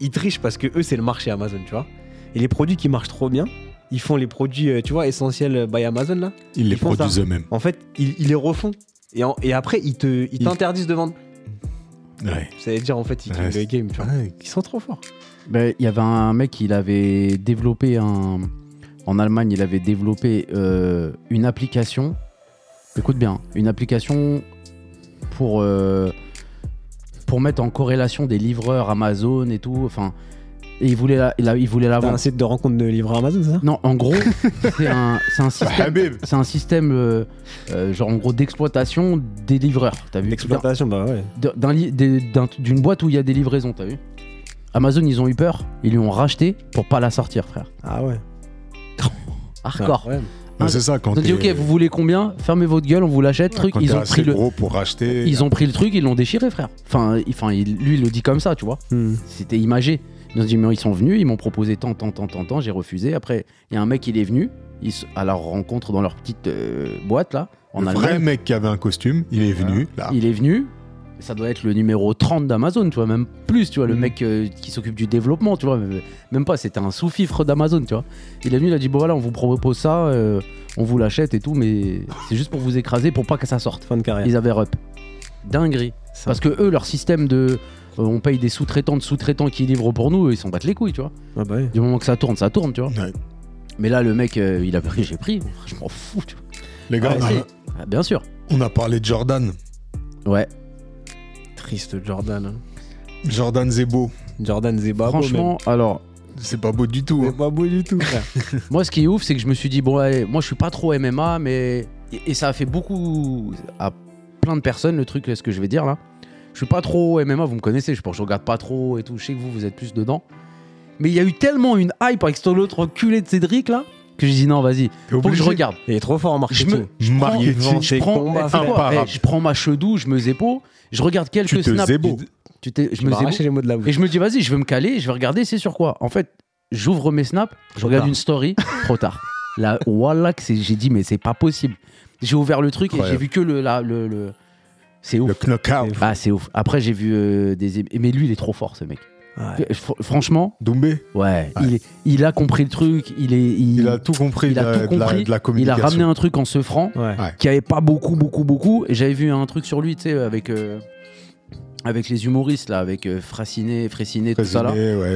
ils trichent parce que eux c'est le marché Amazon, tu vois. Et les produits qui marchent trop bien, ils font les produits, euh, tu vois, essentiels by Amazon là. Ils les Ils produisent eux-mêmes. En fait, ils, ils les refont. Et, en- et après, ils te- ils Ils- t'interdisent de vendre. Ouais. Ça veut dire en fait, ils Ouais, le game, tu vois. Ouais. Ils sont trop forts. Ben, Il y avait un mec, il avait développé un. En Allemagne, il avait développé euh, une application. Écoute bien, une application pour, euh, pour mettre en corrélation des livreurs Amazon et tout. Enfin, et il voulait la, il a- il voulait la T'as vendre. un site de rencontre de livreurs Amazon, c'est ça? Non, en gros, c'est un, c'est un système. C'est un système, euh, euh, genre en gros, d'exploitation des livreurs. T'as vu? L'exploitation, bah ouais. d'un- d'un li- des- d'un- d'une boîte où il y a des livraisons, t'as vu? Amazon, ils ont eu peur, ils lui ont racheté pour pas la sortir, frère. Ah ouais. Hardcore. Ouais. Ouais, c'est ça, quand Ils ont dit, ok, vous voulez combien? Fermez votre gueule, on vous l'achète. Truc, quand ils ont pris le, gros pour racheter. ils ont pris le truc, ils l'ont déchiré, frère. Enfin, il- enfin, il- lui, il le dit comme ça, tu vois. Hmm. C'était imagé. Ils ont dit, mais ils sont venus, ils m'ont proposé tant, tant, tant, tant, tant, j'ai refusé. Après, il y a un mec, il est venu, il s- à leur rencontre dans leur petite euh, boîte là, en le vrai mec qui avait un costume, il est venu. Là. Il est venu. Ça doit être le numéro 30 d'Amazon, tu vois, même plus, tu vois, le Mm. mec euh, qui s'occupe du développement, tu vois, même pas, c'était un sous-fifre d'Amazon, tu vois. Il est venu, il a dit, bon voilà, on vous propose ça, euh, on vous l'achète et tout, mais c'est juste pour vous écraser, pour pas que ça sorte. Fin de carrière. Ils avaient rep. Dinguerie. Ça- Parce que eux, leur système de. euh, on paye des sous-traitants de sous-traitants qui livrent pour nous, ils s'en battent les couilles, tu vois. Ah bah. Du moment que ça tourne, ça tourne, tu vois. Ouais. Mais là, le mec, euh, il a pris, j'ai pris, je m'en fous, tu vois. Les gars, Ah, on, a, si. Ah, bien sûr. on a parlé de Jordan. Ouais. Triste, Jordan. hein. Jordan Zebo. Jordan Zeba. Franchement, alors, C'est pas beau du tout. c'est hein. pas beau du tout, frère. moi, ce qui est ouf, c'est que je me suis dit, bon, allez, moi, je suis pas trop MMA, mais. Et, ça a fait beaucoup à plein de personnes, le truc, ce que je vais dire là. Je suis pas trop MMA, vous me connaissez, je pense, je regarde pas trop et tout. Je sais que vous, vous êtes plus dedans. Mais il y a eu tellement une hype avec cet autre enculé de Cédric là, que j'ai dit, non, vas-y, faut que je regarde. Il est trop fort en Je marketing. me, je prends, Marketing. je prends, je prends ma chedou, je me zépo, je regarde quelques Tu te snaps. zébo. du- Tu t'es- je Je me me zébo. les mots de la bouche. Et je me dis, vas-y, je vais me caler, je vais regarder, c'est sur quoi. En fait, j'ouvre mes snaps, je regarde une story, trop tard. Là, voilà, que c'est- j'ai dit, mais c'est pas possible. J'ai ouvert le truc et j'ai vu que le. la- le, le- C'est Le ouf. knockout. Ah, c'est ouf. Après, j'ai vu euh, des. Mais lui, il est trop fort, ce mec. Ouais. Fr- Franchement, Doumbé, ouais, Il, a compris le truc, il est. Il, il a tout compris, il de, a de la- compris. de la il a ramené un truc en se franc Ouais. Ouais. qui avait pas beaucoup, beaucoup, beaucoup. Et j'avais vu un truc sur lui, tu sais, avec, euh, avec les humoristes, là, avec euh, Frassiné, tout ça là.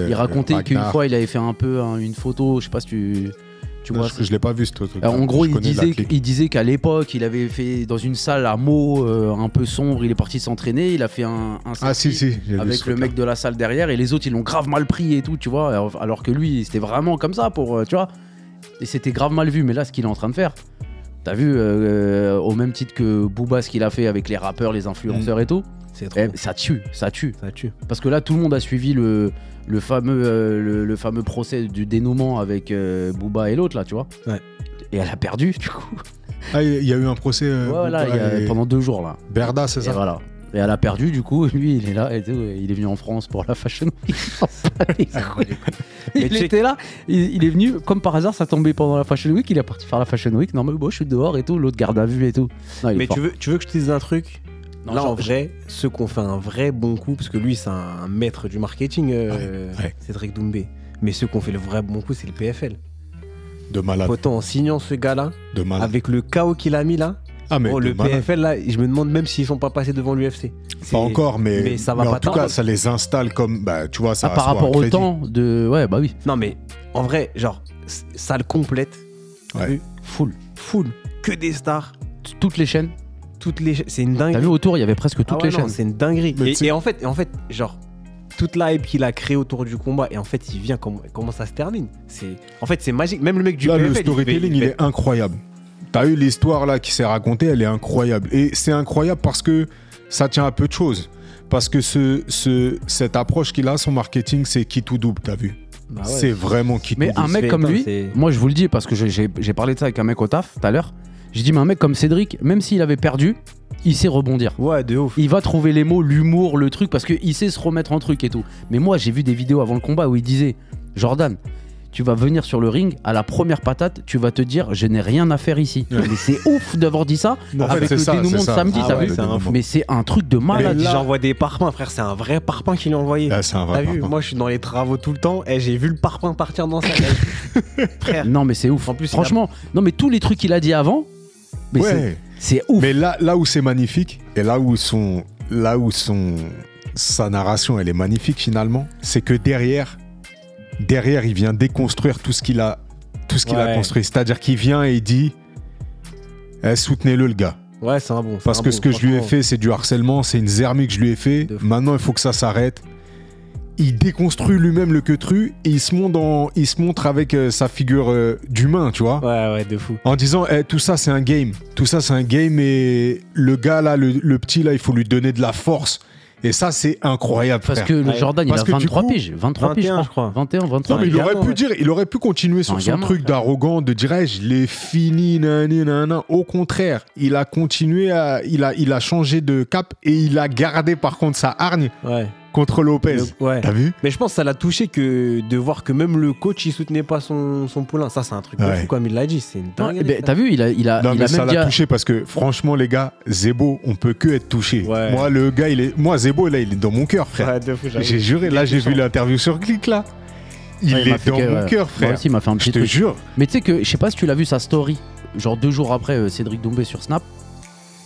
Il racontait qu'une fois, il avait fait un peu hein, une photo, je sais pas si tu, tu Non, vois. je, je l'ai pas vu ce truc. Euh, en gros, Je il disait, clique. il disait qu'à l'époque, il avait fait dans une salle à mots euh, un peu sombre, il est parti s'entraîner, il a fait un, un Ah si si. avec le mec de la salle derrière et les autres ils l'ont grave mal pris et tout, tu vois, alors, alors que lui c'était vraiment comme ça pour, euh, tu vois, et c'était grave mal vu, mais là ce qu'il est en train de faire, t'as vu euh, au même titre que Booba ce qu'il a fait avec les rappeurs, les influenceurs et tout, C'est trop. eh, ça tue, ça tue. Ça tue. Parce que là, tout le monde a suivi le, le, fameux, euh, le, le fameux procès du dénouement avec euh, Booba et l'autre, là, tu vois. Ouais. Et elle a perdu, du coup. Ah, il y a eu un procès. euh, voilà, Booba y a- et- pendant deux jours, là. Berda, c'est Et ça voilà. Et elle a perdu, du coup, lui, il est là, et tout, et il est venu en France pour la Fashion Week. Il était là, il, il est venu, comme par hasard, ça tombait pendant la Fashion Week, il est parti faire la Fashion Week. Non, mais bon, je suis dehors et tout, l'autre garde à vue et tout. Non, Mais tu veux, tu veux que je te dise un truc? Non, Là, genre- en vrai, ceux qui ont fait un vrai bon coup, parce que lui, c'est un maître du marketing, euh, Ouais, ouais. Cédric Doumbé. Mais ceux qui ont fait le vrai bon coup, c'est le PFL. De malade. Autant en signant ce gars-là, De avec le chaos qu'il a mis là, Ah mais oh, le malade. PFL là, je me demande même s'ils sont pas passés devant l'UFC. Pas encore, mais, mais ça va mais pas en tout cas, ça les installe comme, bah, tu vois, ça Ah, par rapport au temps de. Ouais, bah oui, Non, mais en vrai, genre, ça le complète. Ouais. full. Full. Que des stars. Toutes les chaînes. Toutes les. C'est une T'as dinguerie. vu autour, il y avait presque toutes Ah ouais, les non, chaînes. C'est une dinguerie. Mais Et, en fait, en fait, genre, toute la hype qu'il a créée autour du combat, et en fait, il vient comment, comment ça se termine? C'est, en fait, c'est magique. Même le mec du Là, PFL, le il fait- storytelling, il, est incroyable. T'as eu l'histoire là qui s'est racontée, elle est incroyable. Et c'est incroyable parce que ça tient à peu de choses. Parce que ce, ce, cette approche qu'il a, son marketing, c'est qui tout double, t'as vu? Bah ouais. C'est vraiment qui Mais tout un double. mec fait comme éteindre, lui, moi je vous le dis parce que j'ai parlé de ça avec un mec au taf tout à l'heure. J'ai dit, mais un mec comme Cédric, même s'il avait perdu, il sait rebondir. Ouais, de ouf. Il va trouver les mots, l'humour, le truc, parce qu'il sait se remettre en truc et tout. Mais moi, j'ai vu des vidéos avant le combat où il disait Jordan, tu vas venir sur le ring, à la première patate, tu vas te dire Je n'ai rien à faire ici. Ouais. Mais c'est ouf d'avoir dit ça fait, avec c'est le ça, dénouement de samedi, Ah t'as ouais, vu. Mais c'est un truc de malade. J'envoie des parpaings, frère. C'est un vrai parpaing qu'il a envoyé. C'est un vrai vu. Moi, je suis dans les travaux tout le temps. Et j'ai vu le parpaing partir dans sa frère. Non, mais c'est ouf. En plus, a- Franchement, non, mais tous les trucs qu'il a dit avant, mais Ouais. c'est ouf. Mais là, là où c'est magnifique, et là où, son, là où son, sa narration elle est magnifique finalement, c'est que derrière, derrière, il vient déconstruire tout ce qu'il a, tout ce qu'il a Ouais. construit. C'est-à-dire qu'il vient et il dit eh, soutenez-le, le gars. Ouais, c'est un bon. Parce un que bon, ce que je lui ai fait, c'est du harcèlement, c'est une zermie que je lui ai fait. Maintenant, il faut que ça s'arrête. Il déconstruit lui-même le queutru et il se montre, en- il se montre avec euh, sa figure euh, d'humain, tu vois. Ouais, ouais, de fou. En disant, Eh, tout ça c'est un game. Tout ça c'est un game et le gars là, le, le petit là, il faut lui donner de la force. Et ça c'est incroyable. Parce frère. que le Ouais. Jordan, Parce il a du 23 coup, piges. 23 piges, 21, je je crois. crois. 21, 23. Non, mais il aurait pu ouais. dire, il aurait pu continuer sur Un son gamin, truc d'arrogant, de dire Eh, je l'ai fini, nani, nana. Au contraire, il a continué, à, il a, il a changé de cap et il a gardé par contre sa hargne Ouais. Contre Lopez. Ouais. T'as vu? Mais je pense que ça l'a touché que de voir que même le coach il soutenait pas son, son poulain. Ça, c'est un truc de Ouais. fou comme il l'a dit. C'est une ben, frère. T'as vu, il a, il a, Non il mais a ça l'a touché parce que franchement les gars, Zebo, on peut que être touché. Ouais. Moi le gars, il est, moi Zebo là, il est dans mon cœur, frère. J'ai juré, là j'ai vu l'interview sur Click là. Il Ouais, il m'a est dans que- mon cœur, Moi frère. aussi, il m'a fait un Je petit te truc. jure. Mais tu sais que, je sais pas si tu l'as vu sa story, genre deux jours après euh, Cédric Doumbé sur Snap,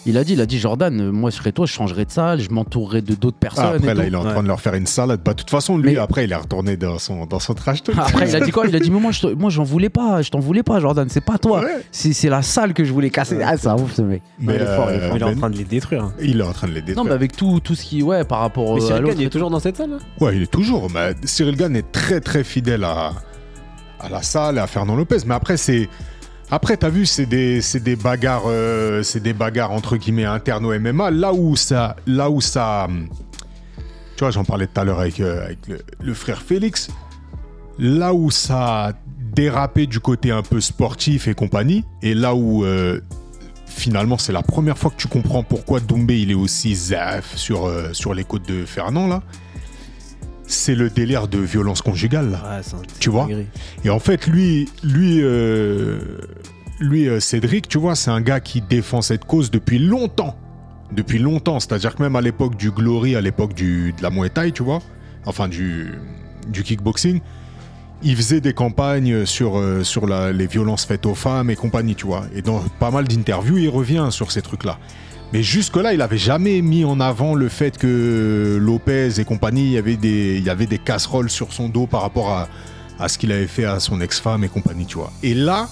Il a dit, il a dit Jordan, euh, moi je serais toi, je changerais de salle, je m'entourerais de d'autres personnes. Ah, après, et là, tout. il est en Ouais. train de leur faire une salade. Bah, de toute façon, lui, Mais- après, il est retourné dans son, dans son trash talk. Après, il a dit quoi? Il a dit, mais moi, je moi, j'en voulais pas, je t'en voulais pas, Jordan, c'est pas toi. Ouais. C'est c'est la salle que je voulais casser. Ah, c'est un ouf ce mec. Mais, il est fort, il est euh, fort. Il est en Ben- train de les détruire. hein. Il est en train de les détruire. Non, mais avec tout, tout ce qui, ouais, par rapport Mais euh, à Cyril. Gann, il est toujours dans cette salle là Ouais, il est toujours. Mais Cyril Gann est très très fidèle à, à la salle et à Fernand Lopez. Mais après, c'est. Après, t'as vu, c'est des, des bagarres, euh, c'est des bagarres entre guillemets internes au MMA. Là où ça, là où ça, tu vois, j'en parlais tout à l'heure avec, euh, le frère Félix. Là où ça a dérapé du côté un peu sportif et compagnie, et là où euh, finalement c'est la première fois que tu comprends pourquoi Doumbé il est aussi zaf sur, euh, sur les côtes de Fernand là, c'est le délire de violence conjugale là. Ouais, c'est un- Tu vois. Et en fait, lui, lui, euh, lui euh, Cédric, tu vois, c'est un gars qui défend cette cause depuis longtemps. Depuis longtemps. C'est-à-dire que même à l'époque du Glory, à l'époque de la Muay Thai, tu vois, enfin du, du kickboxing, il faisait des campagnes sur, euh, sur la- les violences faites aux femmes et compagnie, tu vois. Et dans pas mal d'interviews, il revient sur ces trucs-là. Mais jusque-là, il avait jamais mis en avant le fait que Lopez et compagnie, il y avait des, il y avait des casseroles sur son dos par rapport à, à ce qu'il avait fait à son ex-femme et compagnie, tu vois. Et là,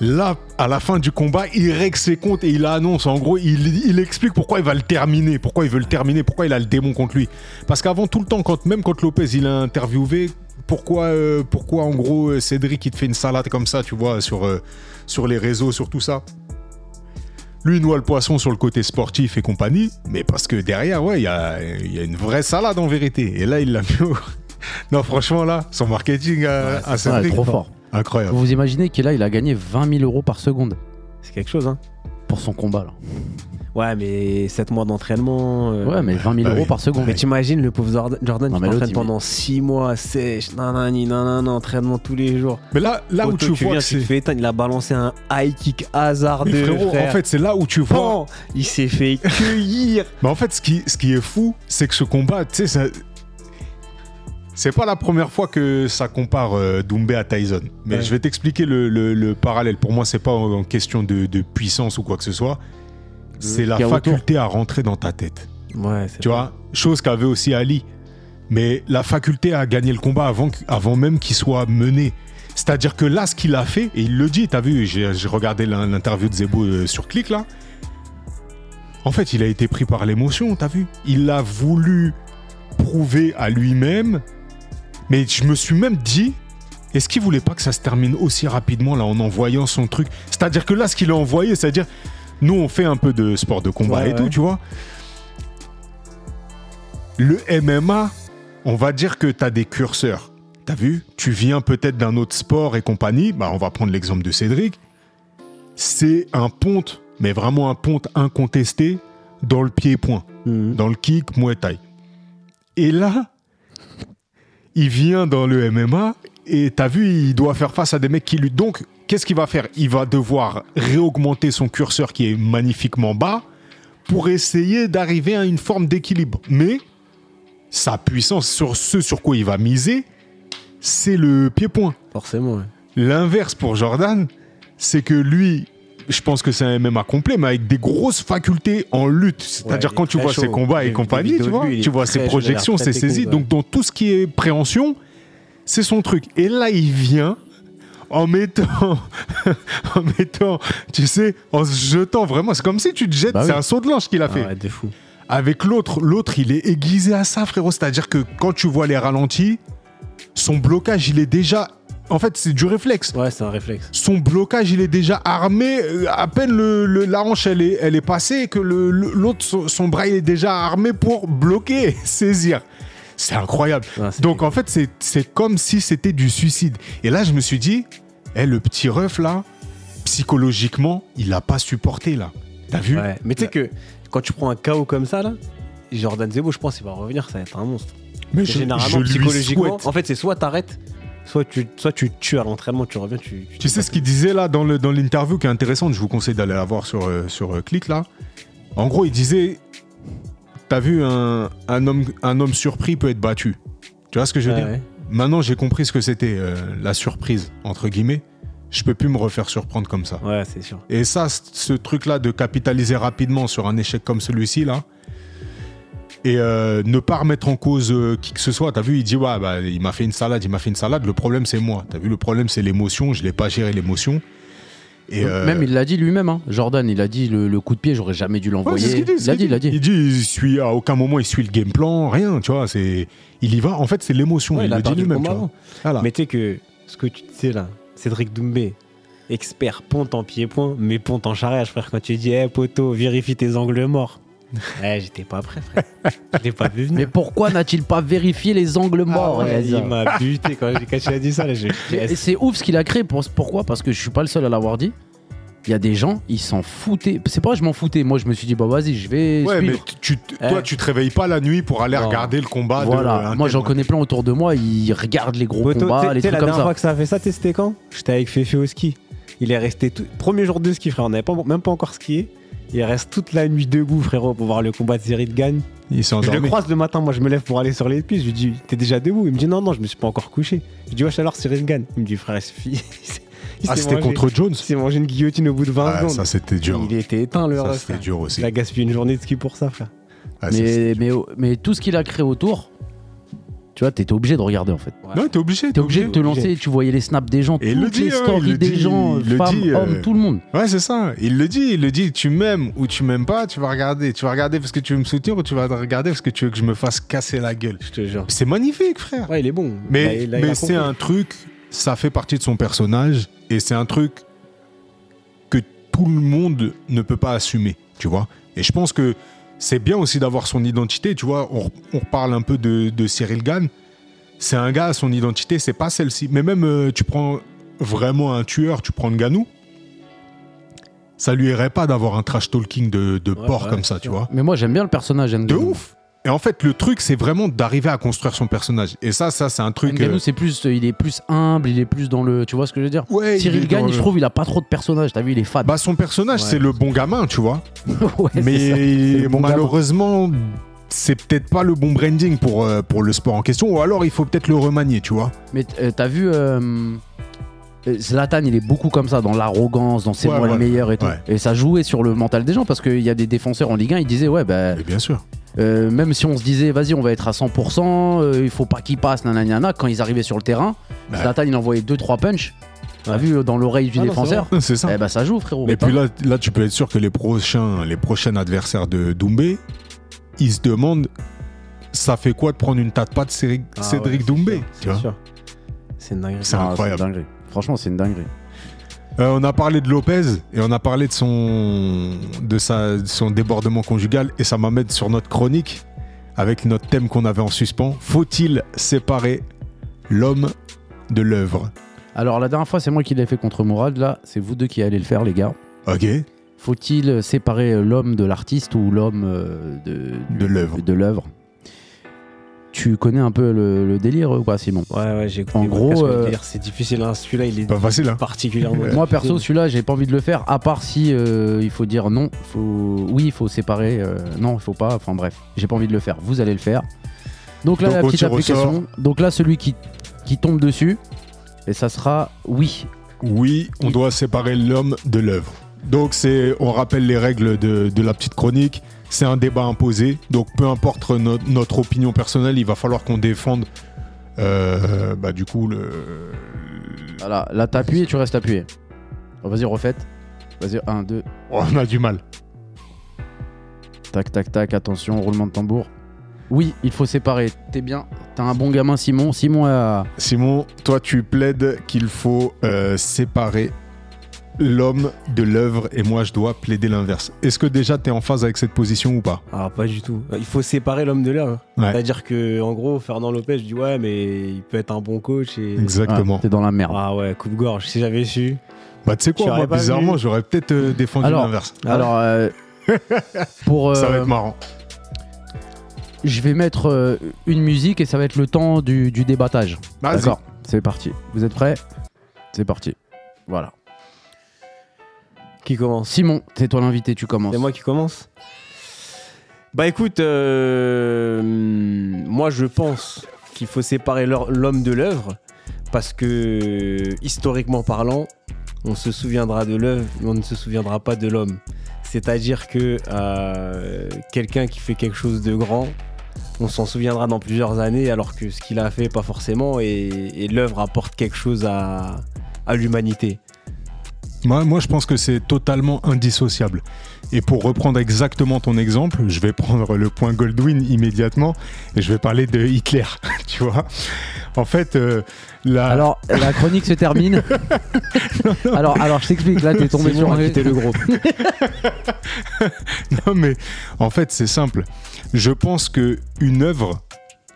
là, à la fin du combat, il règle ses comptes et il annonce, en gros, il, il explique pourquoi il va le terminer, pourquoi il veut le terminer, pourquoi il a le démon contre lui. Parce qu'avant, tout le temps, quand, même quand Lopez, il a interviewé, pourquoi, euh, pourquoi en gros, euh, Cédric, il te fait une salade comme ça, tu vois, sur, euh, sur les réseaux, sur tout ça? Lui, il noie le poisson sur le côté sportif et compagnie, mais parce que derrière, ouais, il y a, y a une vraie salade en vérité. Et là, il l'a mis au... Non, franchement, là, son marketing à, à Ouais, Cédric, trop fort. incroyable. Vous vous imaginez qu'il a, il a gagné 20 000 euros par seconde C'est quelque chose, hein. pour son combat là. Ouais, mais 7 mois d'entraînement. euh, Ouais, mais 20 000 bah euros oui. par seconde. Mais t'imagines le pauvre Jordan, Non, qui il pendant 6 mois sèche, nanani, nanana, entraînement tous les jours. Mais là, là où tu vois viens, que tu te c'est... fais éteindre, il a balancé un high kick hasardeux. Mais frérot, frère. en fait, c'est là où tu vois... Pan il s'est fait cueillir. Mais en fait, ce qui, ce qui est fou, c'est que ce combat, tu sais, ça... C'est pas la première fois que ça compare euh, Doumbé à Tyson. Mais Ouais. je vais t'expliquer le, le- le parallèle. Pour moi, c'est pas en, en question de, de puissance ou quoi que ce soit. C'est la autour. faculté à rentrer dans ta tête. Ouais, c'est Tu vois, chose qu'avait aussi Ali. Mais la faculté à gagner le combat avant, avant même qu'il soit mené. C'est-à-dire que là, ce qu'il a fait, et il le dit, t'as vu, j'ai regardé l'in- l'interview de Zebo euh, sur Click là. En fait, il a été pris par l'émotion, t'as vu Il a voulu prouver à lui-même. Mais je me suis même dit, est-ce qu'il voulait pas que ça se termine aussi rapidement là en envoyant son truc? C'est-à-dire que là, ce qu'il a envoyé, c'est-à-dire, nous on fait un peu de sport de combat Ouais, et tout, ouais. tu vois. Le MMA, on va dire que tu as des curseurs. T'as vu? Tu viens peut-être d'un autre sport et compagnie. Bah, on va prendre l'exemple de Cédric. C'est un ponte, mais vraiment un ponte incontesté dans le pied-point, Mhm. dans le kick Muay Thai. Et là, il vient dans le MMA et t'as vu, il doit faire face à des mecs qui luttent. Donc, qu'est-ce qu'il va faire? Il va devoir réaugmenter son curseur qui est magnifiquement bas pour essayer d'arriver à une forme d'équilibre. Mais sa puissance sur ce sur quoi il va miser, c'est le pied-point. Forcément, ouais. L'inverse pour Jordan, c'est que lui, je pense que c'est un MMA complet, mais avec des grosses facultés en lutte. C'est-à-dire quand tu vois ses combats et compagnie, tu vois, lui, tu ses projections, ses saisies. ouais. Donc dans tout ce qui est préhension, c'est son truc. Et là, il vient en mettant, en mettant, tu sais, en se jetant vraiment. C'est comme si tu te jettes. Bah c'est oui. un saut de l'ange qu'il a Ah fait. ouais, fou. Avec l'autre, l'autre, il est aiguisé à ça, frérot. C'est-à-dire que quand tu vois les ralentis, son blocage, il est déjà. En fait, c'est du réflexe. Ouais, c'est un réflexe. Son blocage, il est déjà armé. euh, À peine le, le- la hanche, elle est, elle est passée, que l'autre, son, son bras, il est déjà armé pour bloquer, saisir. C'est incroyable. C'est- Donc, en fait, c'est comme si c'était du suicide. Et là, je me suis dit, eh, le petit ref, là, psychologiquement, il n'a pas supporté, là. T'as vu Ouais. Mais tu sais que quand tu prends un KO comme ça, là, Jordan Zebo, je pense qu'il va revenir, ça va être un monstre. Mais je- Généralement, je psychologiquement, en fait, c'est soit t'arrêtes, soit tu, soit tu tues à l'entraînement, tu reviens, tu. Tu sais ce qu'il disait là dans l'interview qui est intéressante, je vous conseille d'aller la voir sur, euh, sur euh, Click là. En gros, il disait T'as vu, un, un homme, un homme surpris peut être battu. Tu vois ce que je veux dire ouais. Maintenant, j'ai compris ce que c'était euh, la surprise, entre guillemets. je peux plus me refaire surprendre comme ça. Ouais, c'est sûr. Et ça, ce truc-là de capitaliser rapidement sur un échec comme celui-ci, là, et euh, ne pas remettre en cause euh, qui que ce soit. T'as vu, il dit, ouais, bah, il m'a fait une salade, il m'a fait une salade. Le problème, c'est moi. T'as vu, le problème, c'est l'émotion. Je l'ai pas géré l'émotion. Et euh, Même il l'a dit lui-même, hein. Jordan, il a dit le, le coup de pied, j'aurais jamais dû l'envoyer. il a dit, il a dit. Il dit, il suit, à aucun moment, il suit le game plan, rien, tu vois. C'est, il y va. En fait, c'est l'émotion. Ouais, il, il a le dit lui-même. Voilà. Mais tu sais que ce que tu sais là, Cédric Doumbé, expert ponte en pied-point, mais ponte en charriage, frère. Quand tu dis, hé poteau, vérifie tes angles morts. Ouais, j'étais pas prêt, frère. Je l'ai pas vu venir. Mais pourquoi n'a-t-il pas vérifié les angles morts Ah ouais, Reza il m'a buté quand, j'ai- quand tu as dit ça. Là, j'ai- Et c'est ouf ce qu'il a créé. Pour, pourquoi? Parce que je suis pas le seul à l'avoir dit. Il y a des gens, ils s'en foutaient. C'est pas je m'en foutais. Moi, je me suis dit, bah vas-y, je vais. Ouais, mais suivre. tu, tu- toi, Eh. tu te réveilles pas la nuit pour aller Non. regarder le combat. de Voilà, un moi tel, j'en ouais. connais plein autour de moi, ils regardent les gros combats, les t'sais, trucs la comme dernière ça. fois que ça a fait ça, t'sais, c'était quand? J'étais avec Féfé au ski. Il est resté tout... premier jour de ski, frère. On n'avait pas, même pas encore skié. Il reste toute la nuit debout, frérot, pour voir le combat de Cyril Gagne. Il s'est Je le croise le matin, moi je me lève pour aller sur les pistes. Je lui dis, t'es déjà debout? Il me dit, non, non, je me suis pas encore couché. Je lui dis, wesh, alors Cyril Gagne Il me dit, frère, il Ah, c'était contre Jones Il s'est mangé une guillotine au bout de 20 Ah, secondes. Ça, c'était dur. Il était éteint, le Ça, ref, c'était dur aussi. Il a gaspillé une journée de ski pour ça, frère. Ah, ça, Mais, dur. mais, mais tout ce qu'il a créé autour, tu vois, t'étais obligé de regarder en fait. Non, t'es obligé. T'es obligé de te obligé. lancer, tu voyais les snaps des gens, Et il le toutes dit, les hein, stories le des dit, gens, il le femmes, dit, euh, hommes, tout le monde. Ouais, c'est ça. Il le dit, il le dit. Tu m'aimes ou tu m'aimes pas, tu vas regarder. Tu vas regarder parce que tu veux me soutenir ou tu vas regarder parce que tu veux que je me fasse casser la gueule. Je te jure. C'est magnifique, frère. Ouais, il est bon. Mais, mais c'est un truc, ça fait partie de son personnage et c'est un truc que tout le monde ne peut pas assumer, tu vois. Et je pense que c'est bien aussi d'avoir son identité, tu vois. On, on reparle un peu de, de Cyril Gann. C'est un gars, son identité, c'est pas celle-ci. Mais même, euh, tu prends vraiment un tueur, tu prends le Ganou, ça lui irait pas d'avoir un trash talking de, de Ouais, porc ouais, comme ça, tu vois. Mais moi j'aime bien le personnage De ouf. Et en fait, le truc, c'est vraiment d'arriver à construire son personnage. Et ça, ça, c'est un truc. Ngannou euh, c'est plus, il est plus humble, il est plus dans le, tu vois ce que je veux dire ouais, il Cyril Gagne, le- je trouve, il a pas trop de personnages. T'as vu, il est fade. Bah son personnage Ouais. c'est le bon gamin tu vois Ouais, c'est ça. mais bon malheureusement c'est peut-être pas le bon branding pour, euh, pour le sport en question ou alors il faut peut-être le remanier tu vois Mais euh, t'as vu, euh, euh, Zlatan, il est beaucoup comme ça, dans l'arrogance, dans c'est Ouais, moi le meilleur et tout. Ouais. Et ça jouait sur le mental des gens parce qu'il y a des défenseurs en Ligue 1, ils disaient, ouais, bah, Et bien sûr euh, même si on se disait, vas-y, on va être à 100%, euh, il faut pas qu'il passe, nanana, quand ils arrivaient sur le terrain, Ouais. Zlatan, il envoyait 2-3 punch. T'as vu euh, dans l'oreille du Ah non, défenseur c'est ça Eh bah, ça joue, frérot. et puis là, là tu peux être sûr que les prochains les prochains adversaires de Doumbé ils se demandent ça fait quoi de prendre une tas de pattes Cédric, Ah Cédric ouais, Doumbé. C'est Ah, incroyable. Franchement, c'est une dinguerie. Euh, on a parlé de Lopez et on a parlé de son, de sa, de son débordement conjugal et ça m'amène sur notre chronique avec notre thème qu'on avait en suspens. Faut-il séparer l'homme de l'œuvre? Alors, la dernière fois, c'est moi qui l'ai fait contre Mourad. Là, c'est vous deux qui allez le faire, les gars. Ok. Faut-il séparer l'homme de l'artiste ou l'homme euh, de, De l'œuvre? Tu connais un peu le, le délire ou pas, Simon? Ouais, ouais, j'ai En gros, euh, c'est difficile. hein. Celui-là, il est Pas facile, hein. particulièrement. Moi perso, celui-là, j'ai pas envie de le faire. À part si euh, il faut dire non, faut oui, il faut séparer. euh, non, il faut pas. Enfin bref, j'ai pas envie de le faire. Vous allez le faire. Donc là, Donc, la petite application. Donc là, celui qui qui tombe dessus, et ça sera oui. Oui, on doit séparer l'homme de l'œuvre. Donc c'est, on rappelle les règles de, de la petite chronique. C'est un débat imposé. Donc peu importe no- notre opinion personnelle, il va falloir qu'on défende. euh, bah du coup le. Voilà, là t'as appuyé, tu restes appuyé. Oh, Vas-y, refaites. Vas-y, 1, 2, Oh, on a du mal. tac, tac, tac, attention, roulement de tambour. Oui, il faut séparer. T'es bien. T'as un bon gamin, Simon. Simon a. Simon, toi tu plaides qu'il faut euh, séparer l'homme de l'œuvre et moi je dois plaider l'inverse. Est-ce que déjà tu es en phase avec cette position ou pas? Ah, pas du tout. Il faut séparer l'homme de l'œuvre. Ouais. C'est-à-dire que, en gros, Fernand Lopez, je dis ouais, mais il peut être un bon coach. Et... Exactement. Ah, T'es dans la merde. Ah ouais, coupe-gorge. Si j'avais su. Bah tu sais quoi, moi bizarrement j'aurais peut-être euh, défendu l'inverse. Alors, euh, pour. Ça va euh, être marrant. Je vais mettre euh, une musique et ça va être le temps du, du débattage. Vas-y. D'accord, c'est parti. Vous êtes prêts? C'est parti. Voilà. Qui commence Simon, c'est toi l'invité, tu commences. C'est moi qui commence Bah écoute, euh, moi je pense qu'il faut séparer l'homme de l'œuvre parce que historiquement parlant, on se souviendra de l'œuvre, mais on ne se souviendra pas de l'homme. C'est-à-dire que euh, quelqu'un qui fait quelque chose de grand, on s'en souviendra dans plusieurs années, alors que ce qu'il a fait, pas forcément, et, et l'œuvre apporte quelque chose à, à l'humanité. Moi, moi, je pense que c'est totalement indissociable. Et pour reprendre exactement ton exemple, je vais prendre le point Goldwyn immédiatement et je vais parler de Hitler. tu vois En fait, euh, la... Alors, la chronique se termine. alors, alors, je t'explique. Là, t'es tombé sur un quitter le groupe. Non, mais en fait, c'est simple. Je pense que une œuvre,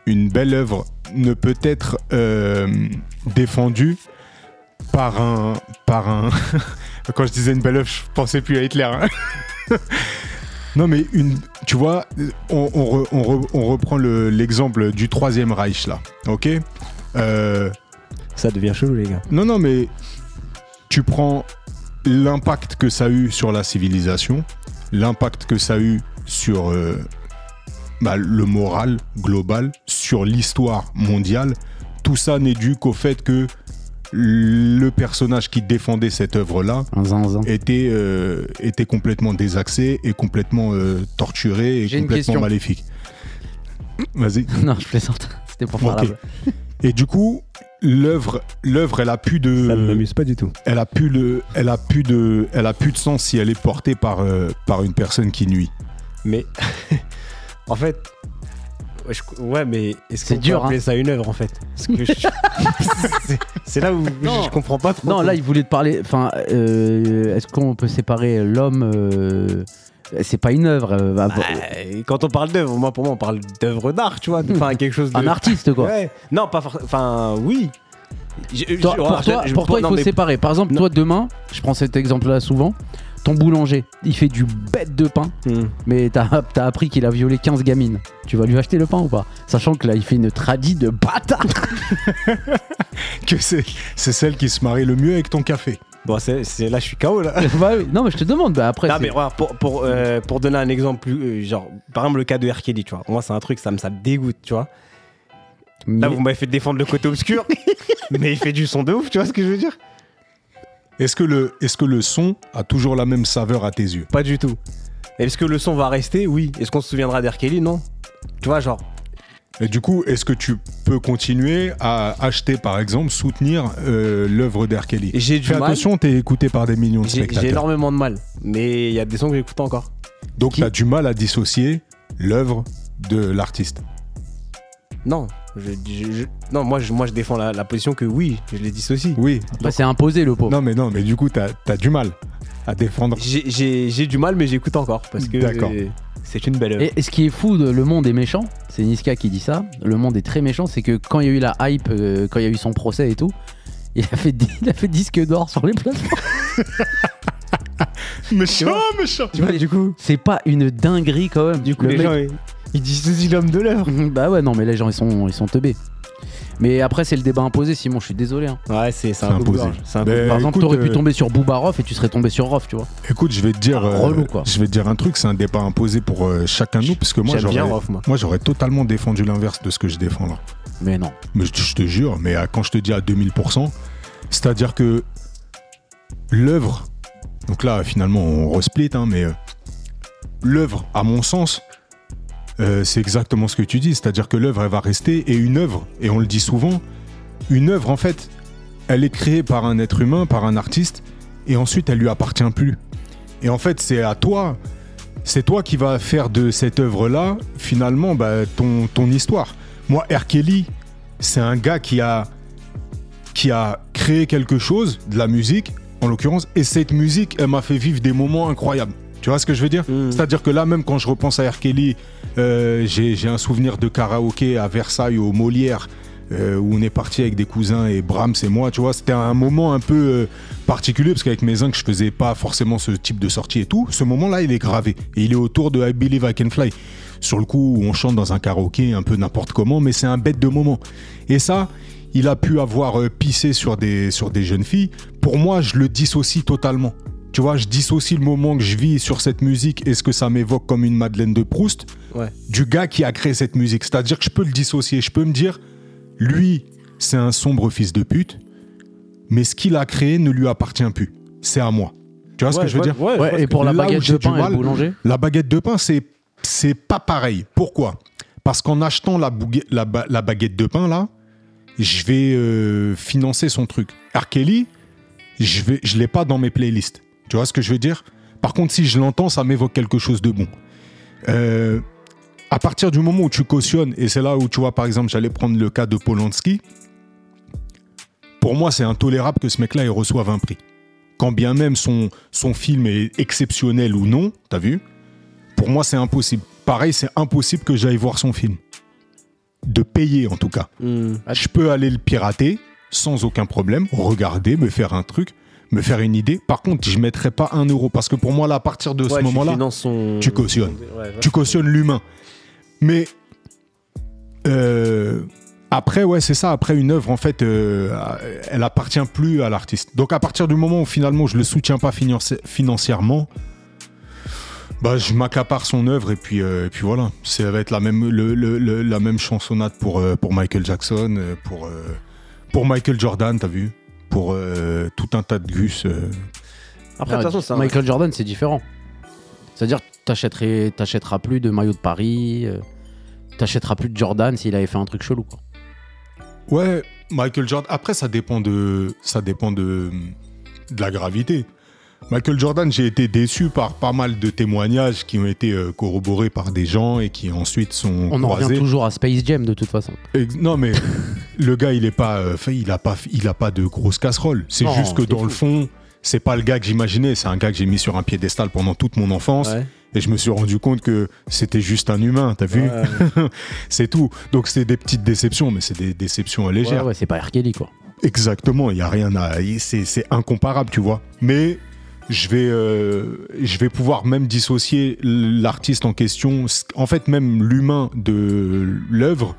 une belle œuvre, ne peut être euh, défendue par un, par un. Quand je disais une belle œuvre, je pensais plus à Hitler. hein. non, mais une, tu vois, on, on re- on re- on reprend le- l'exemple du troisième Reich là, ok? Euh, Ça devient chelou, les gars. non, non, mais tu prends l'impact que ça a eu sur la civilisation, l'impact que ça a eu sur euh, bah, le moral global, sur l'histoire mondiale. Tout ça n'est dû qu'au fait que le personnage qui défendait cette œuvre-là était, euh, était complètement désaxé et complètement euh, torturé et J'ai une complètement question. maléfique. Vas-y. Non, je plaisante. C'était pour faire Ok. la blague. Et du coup, l'œuvre, l'œuvre, elle a plus de, Ça ne m'amuse pas du tout. elle a plus le, elle a plus de, elle a plus de sens si elle est portée par, euh, par une personne qui nuit. Mais en fait, ouais, je- ouais, mais est-ce C'est qu'on peut dur, appeler hein. ça une œuvre en fait Parce que je- c'est- c'est là où Non. je comprends pas trop. Non, là, il voulait te parler. Enfin, euh, est-ce qu'on peut séparer l'homme euh, C'est pas une œuvre. euh, bah, Bah, quand on parle d'œuvre, moi pour moi on parle d'œuvre d'art, tu vois, enfin quelque chose de. un artiste, quoi. Ouais. Non, pas forcément. Enfin, oui. Toi- pour toi, je- je- pour toi, il non, faut mais- séparer. Par exemple, Non. toi, demain, je prends cet exemple-là souvent. Ton boulanger, il fait du bête de pain, Hmm. mais t'as as appris qu'il a violé 15 gamines. Tu vas lui acheter le pain ou pas? Sachant que là, il fait une tradie de bâtard. Que c'est, c'est celle qui se marie le mieux avec ton café. Bon, c'est c'est- là je suis KO là. Bah. Non, mais je te demande. Bah après, Non, c'est- mais pour, pour, euh, pour donner un exemple plus. euh, genre, par exemple, le cas de R. Kelly, tu vois. Moi, c'est un truc, ça me, ça me dégoûte, tu vois. Là, mais- vous m'avez fait défendre le côté obscur, mais il fait du son de ouf, tu vois ce que je veux dire? Est-ce que le, est-ce que le son a toujours la même saveur à tes yeux? Pas du tout. Est-ce que le son va rester? Oui. Est-ce qu'on se souviendra d'R. Kelly? Non. Tu vois, genre. Et du coup, est-ce que tu peux continuer à acheter, par exemple, soutenir euh, l'œuvre. Kelly? J'ai du Fais mal. attention, t'es écouté par des millions de J'ai j'ai spectateurs. énormément de mal. Mais il y a des sons que j'écoute encore. Donc Qui- t'as du mal à dissocier l'œuvre de l'artiste? Non. Je, je- je- non, moi je, moi je défends la, la position que oui, je les dissocie. Oui. bah, c'est imposé, le pauvre. Non mais non, mais du coup t'as as du mal à défendre. J'ai- du mal, mais j'écoute encore parce que D'accord. c'est une belle œuvre. Et, et ce qui est fou, de- le monde est méchant. C'est Niska qui dit ça. Le monde est très méchant. C'est que quand il y a eu la hype, euh, quand il y a eu son procès et tout, il a fait, il a fait disque d'or sur les plateformes. Méchant, méchant. Tu vois, du coup, C'est pas une dinguerie quand même. du coup Le les mec- gens ils dissocient l'homme de l'œuvre. bah ouais, non, mais les gens ils sont, ils sont teubés. Mais après, c'est le débat imposé, Simon. Je suis désolé. hein. Ouais, c'est un peu imposé. C'est un Mais- coup Par exemple, écoute, t'aurais pu euh, tomber sur Boubaroff et tu serais tombé sur Roff, tu vois. Écoute, je vais te dire, Ah, euh, relou, quoi. je vais te dire un truc, c'est un débat imposé pour euh, chacun de nous, parce que moi J'aime j'aurais, bien Rof, moi. moi j'aurais totalement défendu l'inverse de ce que je défends là. Mais non. Mais je, je te jure, mais à- quand je te dis à 2000%, c'est-à-dire que l'œuvre, donc là finalement on resplit, hein, mais euh, l'œuvre, à mon sens, euh, c'est exactement ce que tu dis, c'est-à-dire que l'œuvre elle va rester et une œuvre, et on le dit souvent, une œuvre en fait, elle est créée par un être humain, par un artiste, et ensuite elle lui appartient plus. Et en fait c'est à toi, c'est toi qui vas faire de cette œuvre-là finalement bah, ton, ton histoire. Moi, R. Kelly, c'est un gars qui a, qui a créé quelque chose, de la musique, en l'occurrence, et cette musique, elle m'a fait vivre des moments incroyables. Tu vois ce que je veux dire? Mm. C'est-à-dire que là, même quand je repense à R. Kelly, euh, j'ai un souvenir de karaoké à Versailles, au Molière, euh, où on est parti avec des cousins et Brahms et moi, tu vois. C'était un moment un peu euh, particulier, parce qu'avec mes zincs, je faisais pas forcément ce type de sortie et tout. Ce moment-là, il est gravé. Et il est autour de I Believe I Can Fly. Sur le coup, on chante dans un karaoké un peu n'importe comment, mais c'est un bête de moment. Et ça, il a pu avoir pissé sur des, sur des jeunes filles. Pour moi, je le dissocie totalement. Tu vois, je dissocie le moment que je vis sur cette musique et ce que ça m'évoque comme une Madeleine de Proust Ouais. du gars qui a créé cette musique. C'est-à-dire que je peux le dissocier. Je peux me dire, lui, c'est un sombre fils de pute, mais ce qu'il a créé ne lui appartient plus. c'est à moi. Tu vois ce que je veux dire Ouais, et pour la baguette de pain et mal- le boulanger? La baguette de pain, c'est c'est pas pareil. Pourquoi? Parce qu'en achetant la, bougue- la, ba- la baguette de pain là, je vais euh, financer son truc. R. Kelly, je je l'ai pas dans mes playlists. Tu vois ce que je veux dire? Par contre, si je l'entends, ça m'évoque quelque chose de bon. Euh, à partir du moment où tu cautionnes, et c'est là où tu vois, par exemple, j'allais prendre le cas de Polanski, pour moi, c'est intolérable que ce mec-là il reçoive un prix. Quand bien même son, son film est exceptionnel ou non, t'as vu Pour moi, c'est impossible. Pareil, c'est impossible que j'aille voir son film. De payer, en tout cas. Hmm. Je peux aller le pirater sans aucun problème, regarder, me faire un truc, me faire une idée. Par contre, je mettrai pas un euro parce que pour moi, là, à partir de Ouais, ce moment-là, son- tu cautionnes. Ouais, ouais. tu cautionnes l'humain. Mais euh, après, ouais, c'est ça. Après, une œuvre, en fait, euh, elle appartient plus à l'artiste. Donc, à partir du moment où finalement je le soutiens pas financi- financièrement, bah, je m'accapare son œuvre et puis, euh, et puis voilà. Ça va être la même, le- le- le- la même chansonnade pour, euh, pour Michael Jackson, pour, euh, pour Michael Jordan, t'as vu? Pour euh, tout un tas de gus. euh. Après, de toute façon, c'est un- Michael Jordan, c'est différent. C'est-à-dire, t'achèteras plus de maillot de Paris, euh, t'achèteras plus de Jordan s'il avait fait un truc chelou. Quoi. Ouais, Michael Jordan. Après, ça dépend de, ça dépend de, de la gravité. Michael Jordan, j'ai été déçu par pas mal de témoignages qui ont été euh, corroborés par des gens et qui ensuite sont On en revient toujours à Space Jam de toute façon. Non, mais le gars, il est pas, euh, fait, il a pas, il a pas de grosse casserole. C'est juste que dans fou. le fond, c'est pas le gars que j'imaginais. C'est un gars que j'ai mis sur un piédestal pendant toute mon enfance. Ouais. Et je me suis rendu compte que c'était juste un humain, t'as vu? Ouais. C'est tout. Donc c'est des petites déceptions, mais c'est des déceptions légères. Ouais, ouais, c'est pas R. Kelly, quoi. Exactement, il y a rien à, c'est c'est incomparable, tu vois. Mais je vais, euh, je vais pouvoir même dissocier l'artiste en question, en fait même l'humain de l'œuvre,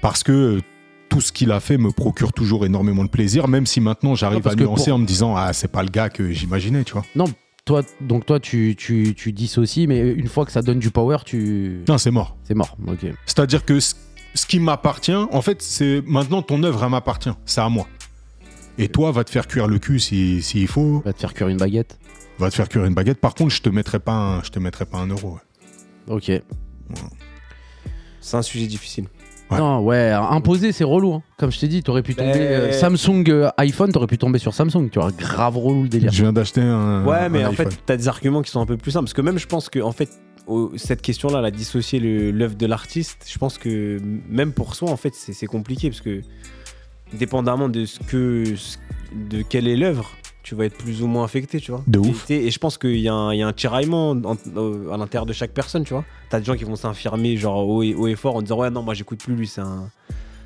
parce que tout ce qu'il a fait me procure toujours énormément de plaisir, même si maintenant j'arrive à nuancer pour- en me disant ah c'est pas le gars que j'imaginais, tu vois. Non, toi, donc toi, tu, tu, tu dissocies, mais une fois que ça donne du power, tu. Non, c'est mort. C'est mort. Ok. C'est-à-dire que ce, ce qui m'appartient, en fait, c'est maintenant ton œuvre elle m'appartient, c'est à moi. Et toi, va te faire cuire le cul s'il si, s'il faut. Va te faire cuire une baguette. va te faire cuire une baguette. Par contre, je te mettrai pas un, je te mettrai pas un euro. ouais. Ok. C'est un sujet difficile. Ouais. Non, ouais, imposer, c'est relou. hein. Comme je t'ai dit, t'aurais pu tomber. Euh, Samsung euh, iPhone, t'aurais pu tomber sur Samsung. Tu vois, grave relou le délire. Je viens d'acheter un. Ouais, mais un en fait, t'as des arguments qui sont un peu plus simples. Parce que même, je pense que, en fait, au- cette question-là, la dissocier le- l'œuvre de l'artiste, je pense que même pour soi, en fait, c'est c'est compliqué. Parce que, dépendamment de ce que. ce- de quelle est l'œuvre, tu vas être plus ou moins affecté, tu vois. De ouf. Et, et je pense qu'il y, a un- il y a un tiraillement en- euh, à l'intérieur de chaque personne, tu vois. T'as des gens qui vont s'infirmer, genre, haut et, haut et fort, en disant, ouais, non, moi, j'écoute plus lui, c'est un.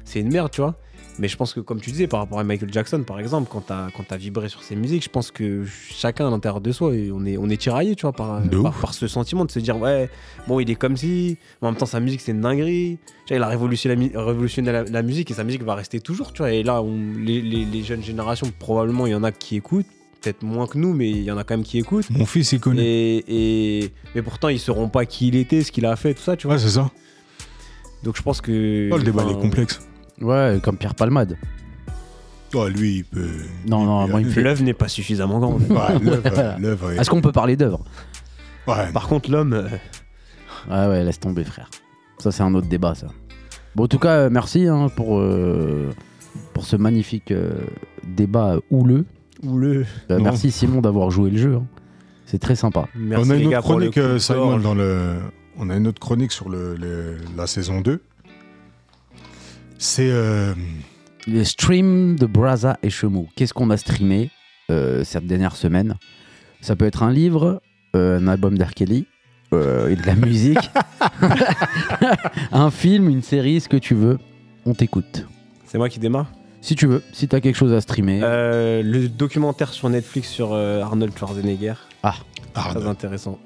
C'est une merde, tu vois. Mais je pense que, comme tu disais, par rapport à Michael Jackson, par exemple, quand t'as quand t'as vibré sur ses musiques, je pense que chacun à l'intérieur de soi, on est, on est tiraillé, tu vois, par, par, ce sentiment de se dire, ouais, bon, il est comme si, mais en même temps, sa musique, c'est une dinguerie. Tu vois, il a révolutionné, la, mu- révolutionné la, la musique et sa musique va rester toujours, tu vois. Et là, on, les, les- les jeunes générations, probablement, il y en a qui écoutent, peut-être moins que nous, mais il y en a quand même qui écoutent. Mon fils, il connaît. Et, et- mais pourtant, ils sauront pas qui il était, ce qu'il a fait, tout ça, tu vois. Ouais, c'est ça. Donc je pense que. Oh, le débat il est complexe. Ouais, comme Pierre Palmade. Oh, lui, il peut. Non, non, moi, il me fait. L'œuvre n'est pas suffisamment grande. Ouais, l'œuvre, l'œuvre est- Est-ce qu'on peut parler d'œuvre? Ouais, Par contre, l'homme. euh, Ouais, ouais, laisse tomber, frère. Ça, c'est un autre débat, ça. Bon, en tout cas, euh, merci hein, pour, euh, pour ce magnifique euh, débat houleux. Ou le. Euh, Non. merci, Simon, d'avoir joué le jeu. hein. C'est très sympa. Merci on a les une gars autre pour le chronique, euh. Simon, dans le. On a une autre chronique sur le, le- la saison 2. C'est. euh, Les streams de Braza et Chemou. Qu'est-ce qu'on a streamé euh, cette dernière semaine? Ça peut être un livre, euh, un album d'R. Kelly, euh, et de la musique, un film, une série, ce que tu veux. On t'écoute. C'est moi qui démarre? Si tu veux, si t'as quelque chose à streamer. Euh, le documentaire sur Netflix sur euh, Arnold Schwarzenegger. ah, Très intéressant.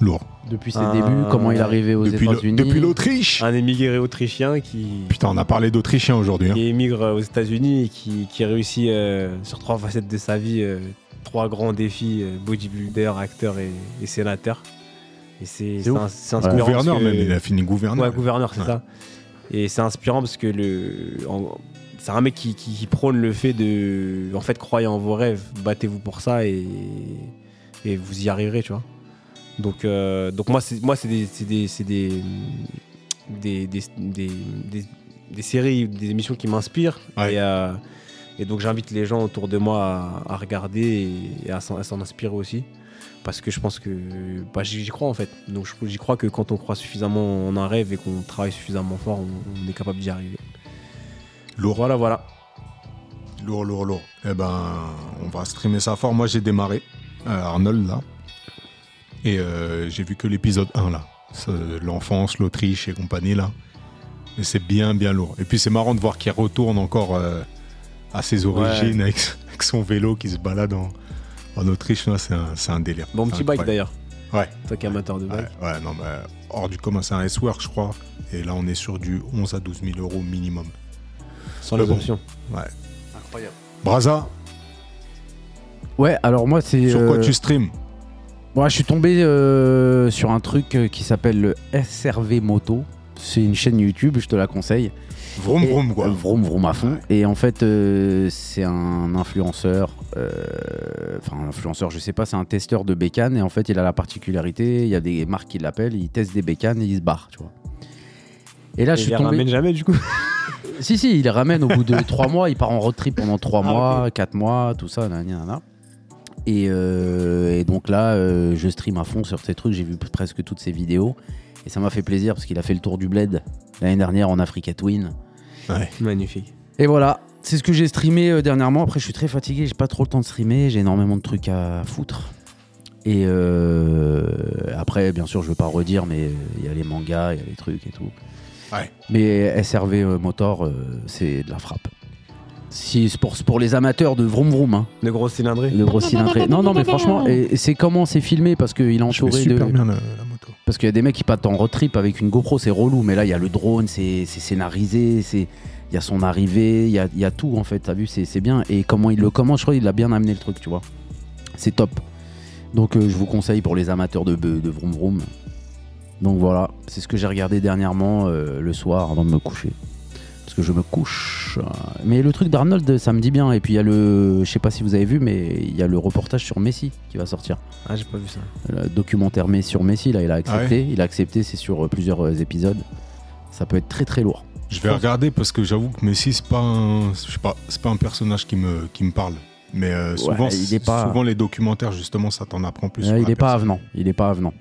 Lourd. depuis ses un- débuts, comment il est arrivé aux Depuis, le- États-Unis. depuis l'Autriche Un émigré autrichien qui. Putain, on a parlé d'Autrichiens aujourd'hui. hein. qui émigre aux États-Unis et qui, qui réussit euh, sur trois facettes de sa vie, euh, trois grands défis euh, bodybuilder, acteur et, et sénateur. Et c'est C'est un- c'est Ouais. inspirant. Gouverneur que- même, il a fini gouverneur. Ouais, gouverneur, c'est Ouais. ça. Et c'est inspirant parce que le, en- c'est un mec qui, qui- qui prône le fait de. En fait, croyez en vos rêves, battez-vous pour ça et, et vous y arriverez, tu vois. Donc, euh, donc moi, c'est moi, c'est des, c'est des, c'est des, des, des, des- des- des séries, des émissions qui m'inspirent. Ouais. Et, euh, et donc, j'invite les gens autour de moi à, à regarder et, et à s'en à s'en inspirer aussi. Parce que je pense que bah, j'y crois en fait. Donc j'y crois que quand on croit suffisamment en un rêve et qu'on travaille suffisamment fort, on, on est capable d'y arriver. Lourd. Voilà, voilà. Lourd, lourd, lourd. Eh ben, on va streamer ça fort. Moi, j'ai démarré euh, Arnold là. Et euh, j'ai vu que l'épisode 1 là. L'enfance, l'Autriche et compagnie là. Mais c'est bien, bien lourd. Et puis c'est marrant de voir qu'il retourne encore euh, à ses origines avec, avec son vélo qui se balade en, en Autriche. là, C'est un, c'est un délire. Bon petit bike d'ailleurs. Ouais. Toi qui es amateur de bike. Ouais, ouais, non, mais hors du commun, c'est un S-Work, je crois. Et là, on est sur du 11 à 12 000 euros minimum. Sans Mais les bon. options. Ouais. Incroyable. Braza, Ouais, alors moi, c'est. sur quoi euh, tu streams Moi, je suis tombé euh, sur un truc euh, qui s'appelle le SRV Moto. C'est une chaîne YouTube, je te la conseille. Vroom, Et- vroom, quoi. Vroom vroom à fond. Ouais. Et en fait, euh, c'est un influenceur. Enfin, un influenceur, je sais pas, c'est un testeur de bécanes. Et en fait, il a la particularité il y a des marques qui l'appellent, il teste des bécanes et il se barre, tu vois. Et là, Et je il suis les tombé. ramène jamais du coup. Si, si, il les ramène au bout de trois mois. Il part en road trip pendant trois Ah, mois, quatre mois, tout ça, nanana, nanana. Et, euh, et donc là, euh, je stream à fond sur ces trucs. J'ai vu presque toutes ses vidéos. Et ça m'a fait plaisir parce qu'il a fait le tour du bled l'année dernière en Africa Twin. Magnifique. Et voilà, c'est ce que j'ai streamé euh, dernièrement. Après, je suis très fatigué, j'ai pas trop le temps de streamer, j'ai énormément de trucs à foutre. Et euh, après, bien sûr, je veux pas redire, mais il y a les mangas, il y a les trucs et tout. Ouais. Mais SRV euh, Motor, euh, c'est de la frappe. Si, c'est pour, les amateurs de vroom vroom, hein, De gros cylindrés. de gros cylindrés. Non, non, mais franchement, et, et c'est comment c'est filmé? Parce qu'il est entouré de. super bien la, la moto. Parce qu'il y a des mecs qui partent en road trip avec une GoPro, c'est relou. Mais là, il y a le drone, c'est c'est scénarisé, c'est il y a son arrivée, il y a, il y a tout en fait. T'as vu, c'est c'est bien. Et comment il le commence, je crois, il a bien amené le truc, tu vois. C'est top. Donc, euh, je vous conseille pour les amateurs de, de vroom vroom. Donc voilà, c'est ce que j'ai regardé dernièrement euh, le soir avant de me coucher. Parce que je me couche. Mais le truc d'Arnold, ça me dit bien. Et puis il y a le, je sais pas si vous avez vu, mais il y a le reportage sur Messi qui va sortir Ah, j'ai pas vu ça. le documentaire Messi sur Messi, là, il a accepté. Ah Il a accepté, c'est sur euh, plusieurs euh, épisodes. Ça peut être très très lourd. Je vais regarder parce que j'avoue que Messi, c'est pas un, je sais pas, c'est pas un personnage qui me, qui me parle. Mais euh, souvent, il est pas- souvent, les documentaires, justement, ça t'en apprend plus. Euh, sur il la est pas avenant. Il est pas avenant.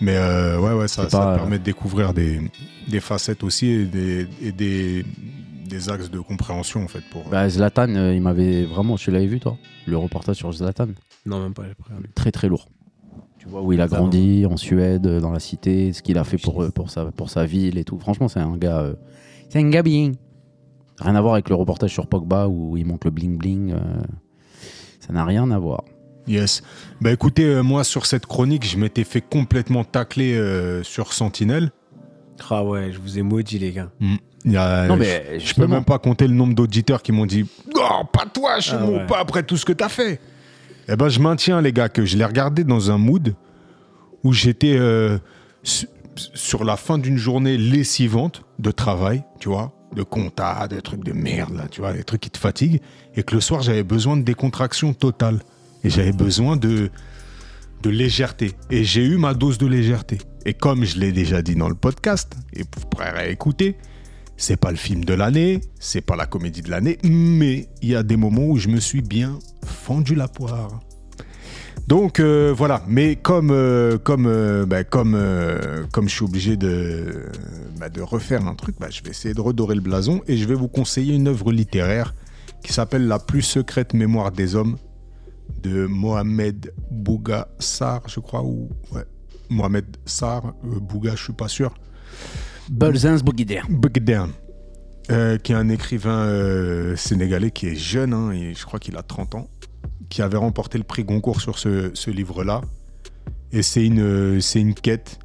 Mais euh, ouais, ouais, ça, pas, permet de découvrir des, des facettes aussi et des, et des, des axes de compréhension, en fait. Pour... Bah, Zlatan, euh, il m'avait vraiment. Tu l'avais vu toi? Le reportage sur Zlatan? Non, même pas. Très très lourd. Tu vois où il a Ça, grandi en Suède, euh, dans la cité, ce qu'il a fait pour, euh, pour, sa, pour sa ville et tout. Franchement, c'est un gars. euh, c'est un gars bien. Rien à voir avec le reportage sur Pogba où il montre le bling bling. euh, ça n'a rien à voir. Yes. Bah écoutez, euh, moi, sur cette chronique, je m'étais fait complètement tacler euh, sur Sentinelle. Ah ouais, je vous ai maudit, les gars. A- Non, je- mais Je peux justement. même pas compter le nombre d'auditeurs qui m'ont dit Oh, pas toi, chez Ah ouais. pas après tout ce que t'as fait. Eh ben, je maintiens, les gars, que je l'ai regardé dans un mood où j'étais euh, su- sur la fin d'une journée lessivante de travail, tu vois, de compta, des trucs de merde, là, tu vois, des trucs qui te fatiguent, et que le soir, j'avais besoin de décontraction totale. Et j'avais besoin de, de légèreté. Et j'ai eu ma dose de légèreté. Et comme je l'ai déjà dit dans le podcast, et vous pourrez écouter, c'est pas le film de l'année, c'est pas la comédie de l'année, mais il y a des moments où je me suis bien fendu la poire. Donc euh, voilà, mais comme euh, comme euh, bah, comme comme je suis obligé de bah, de refaire un truc, bah, je vais essayer de redorer le blason et je vais vous conseiller une œuvre littéraire qui s'appelle La plus secrète mémoire des hommes de Mohamed Bouga Sarr, je crois ou ouais, Mohamed Sarr, euh, Bouga, je suis pas sûr. Bulzins Bogider. Bugden, euh, qui est un écrivain euh, sénégalais qui est jeune, hein, et je crois qu'il a 30 ans, qui avait remporté le prix Goncourt sur ce, ce livre-là. Et c'est une, euh, c'est une quête,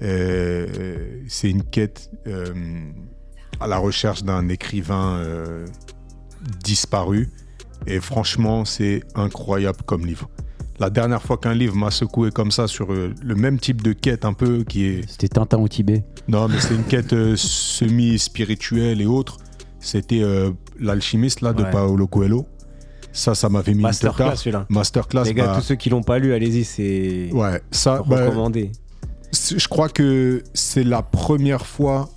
c'est une quête à la recherche d'un écrivain disparu. Et franchement, c'est incroyable comme livre. La dernière fois qu'un livre m'a secoué comme ça sur euh, le même type de quête un peu qui est C'était Tintin au Tibet. non, mais c'est une quête euh, semi-spirituelle et autre. C'était euh, l'alchimiste là de Ouais. Paolo Coelho. Ça, ça m'avait mis une Masterclass celui-là. Masterclass. Les gars, bah, tous ceux qui l'ont pas lu, allez-y, c'est ouais, ça, bah, recommandé. je crois que c'est la première fois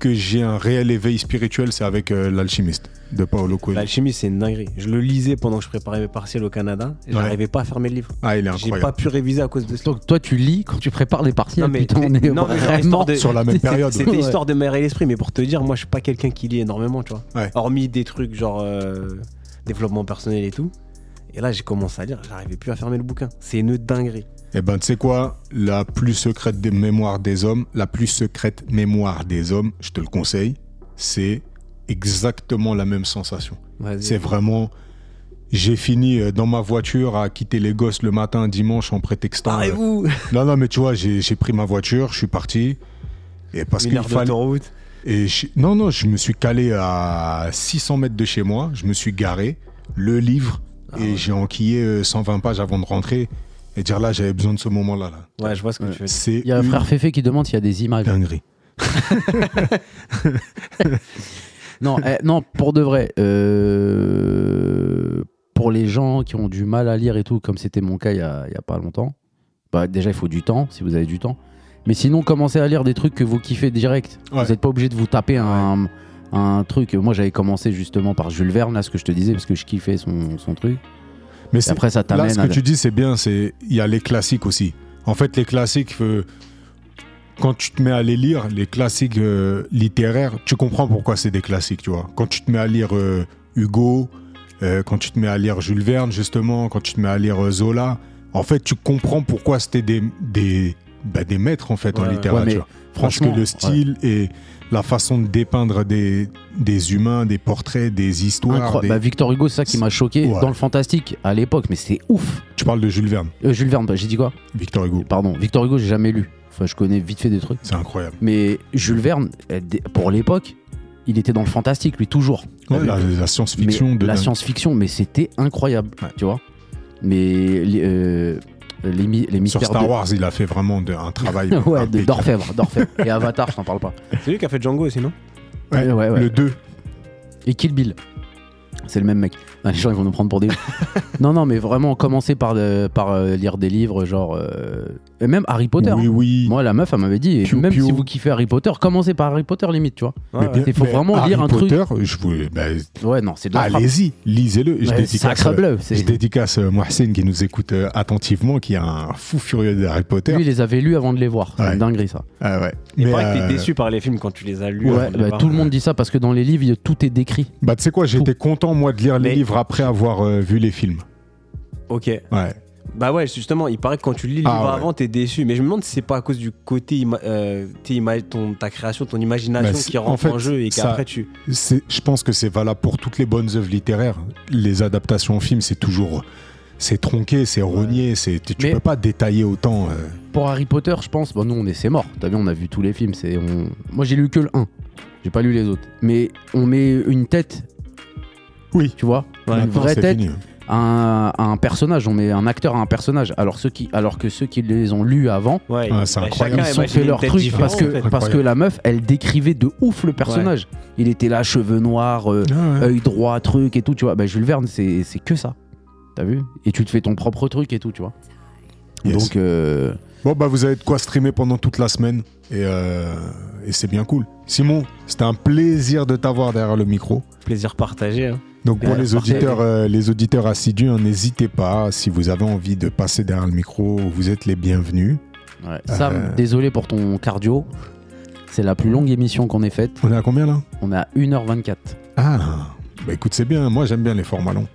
que j'ai un réel éveil spirituel, c'est avec euh, l'alchimiste de Paolo Coelho. L'alchimie, c'est une dinguerie. Je le lisais pendant que je préparais mes partiels au Canada. et Ouais. J'arrivais pas à fermer le livre. Ah, il est J'ai pas incroyable. pu réviser à cause de cela. Donc toi, tu lis quand tu prépares les partiels. Non, mais putain, on est non, mais genre, vraiment histoire de- Sur la même période. C'était Ouais. histoire de m'aérer l'esprit, mais pour te dire, moi, je suis pas quelqu'un qui lit énormément, tu vois. Ouais. Hormis des trucs genre euh, développement personnel et tout. Et là, j'ai commencé à lire, j'arrivais plus à fermer le bouquin. C'est une dinguerie. Eh ben, tu sais quoi? La plus secrète des mémoires des hommes, la plus secrète mémoire des hommes, je te le conseille, c'est exactement la même sensation. C'est vraiment. J'ai fini euh, dans ma voiture à quitter les gosses le matin, dimanche, en prétextant. euh, Parlez-vous Non, non, mais tu vois, j'ai pris ma voiture, je suis parti. Et parce qu'il fallait. Et je- Non, non, je me suis calé à 600 mètres de chez moi, je me suis garé, le livre, Ah et ouais. j'ai enquillé euh, 120 pages avant de rentrer. Et dire là, j'avais besoin de ce moment-là. Là. Ouais, je vois ce que Ouais. tu veux dire. Il y a un une frère Féfé qui demande s'il y a des images. dinguerie. Non, eh, non, pour de vrai. euh, pour les gens qui ont du mal à lire et tout, comme c'était mon cas il y a, il y a pas longtemps, bah, déjà il faut du temps, si vous avez du temps. Mais sinon, commencez à lire des trucs que vous kiffez direct. Ouais. Vous n'êtes pas obligé de vous taper un, un truc. Moi, j'avais commencé justement par Jules Verne, là, ce que je te disais, parce que je kiffais son, son truc. Mais après, ça là, t'amène ce à. que tu dis, c'est bien. C'est il y a les classiques aussi. En fait, les classiques, euh, quand tu te mets à les lire, les classiques euh, littéraires, tu comprends pourquoi c'est des classiques, tu vois. Quand tu te mets à lire euh, Hugo, euh, quand tu te mets à lire Jules Verne, justement, quand tu te mets à lire Zola, en fait, tu comprends pourquoi c'était des, des, bah, des maîtres, en fait, en Ouais, littérature. Ouais, franchement, le style et la façon de dépeindre des, des humains, des portraits, des histoires. Des- Bah, Victor Hugo, c'est ça qui m'a choqué Ouais. dans le fantastique à l'époque, mais c'était ouf. Tu parles de Jules Verne, Euh, Jules Verne, bah, j'ai dit quoi? Victor Hugo. Pardon, Victor Hugo, j'ai jamais lu. Enfin, je connais vite fait des trucs. C'est incroyable. Mais Jules Verne, euh, pour l'époque, il était dans le fantastique, lui, toujours. Ouais, la, la science-fiction de la science-fiction, mais c'était incroyable, Ouais. tu vois. Mais les, euh, les, mi- les Sur mystères Star de... Wars, il a fait vraiment de- un travail. ouais, d'orfèvre, d'orfèvre. Et Avatar, je t'en parle pas. C'est lui qui a fait Django aussi, non? Ouais, Ouais, ouais. Le 2. Et Kill Bill. C'est le même mec. Non, les gens, ils vont nous prendre pour des. non, non, mais vraiment, commencer par, euh, par euh, lire des livres, genre. Euh, Et même Harry Potter. Oui, hein. oui. Moi, la meuf, elle m'avait dit, et Piou, même si vous kiffez Harry Potter, commencez par Harry Potter, limite, tu vois. Il faut vraiment Harry lire un truc- Potter, Je vous, ben, Ouais, non, c'est allez-y, lisez-le. Je Ouais, dédicace, euh, bleu. c'est- je dédicace euh, Mohsen qui nous écoute euh, attentivement, qui est un fou furieux de Harry Potter. Lui, il les avait lus avant de les voir. C'est Ouais. une dinguerie, ça. Ah ouais. Il paraît que euh, t'es déçu par les films quand tu les as lus. Ouais, bah, tout le monde dit ça parce que dans les livres, tout est décrit. Bah, tu sais quoi, été content, moi, de lire les livres après avoir euh, vu les films. Ok. Ouais. Bah ouais, justement, il paraît que quand tu lis le Ah livre ouais. avant, t'es déçu. Mais je me demande si c'est pas à cause du côté, ima- euh, t'es ima- ton, ta création, ton imagination Bah, qui rentre en fait, en jeu et qu'après tu. Je pense que c'est valable pour toutes les bonnes œuvres littéraires. Les adaptations en film, c'est toujours. C'est tronqué, c'est rogné, c'est tu tu Mais- peux pas détailler autant. euh. Pour Harry Potter, je pense, bon, nous, on est, c'est mort. T'as vu, on a vu tous les films. C'est, on... Moi, j'ai lu que le 1. J'ai pas lu les autres. Mais on met une tête, Oui. tu vois, une vraie tête fini. À un, un personnage. On met un acteur à un personnage. Alors, ceux qui, alors que ceux qui les ont lus avant, Ouais, Ah, c'est bah, incroyable. ils ont fait leur truc parce que, parce que la meuf, elle décrivait de ouf le personnage. Il était là, cheveux noirs, euh, Ah ouais. œil droit, truc et tout, tu vois. Bah, Jules Verne, c'est c'est que ça. T'as vu? Et tu te fais ton propre truc et tout, tu vois. Yes. Donc, euh, Bon, bah, vous avez de quoi streamer pendant toute la semaine. Et, euh, et c'est bien cool. Simon, c'était un plaisir de t'avoir derrière le micro. Plaisir partagé. hein. Donc pour les auditeurs, euh, les auditeurs assidus, hein, n'hésitez pas. Si vous avez envie de passer derrière le micro, vous êtes les bienvenus. ouais. Sam, Euh. désolé pour ton cardio. C'est la plus longue émission qu'on ait faite. On est à combien là? On est à 1h24. Ah, bah écoute, c'est bien. Moi, j'aime bien les formats longs.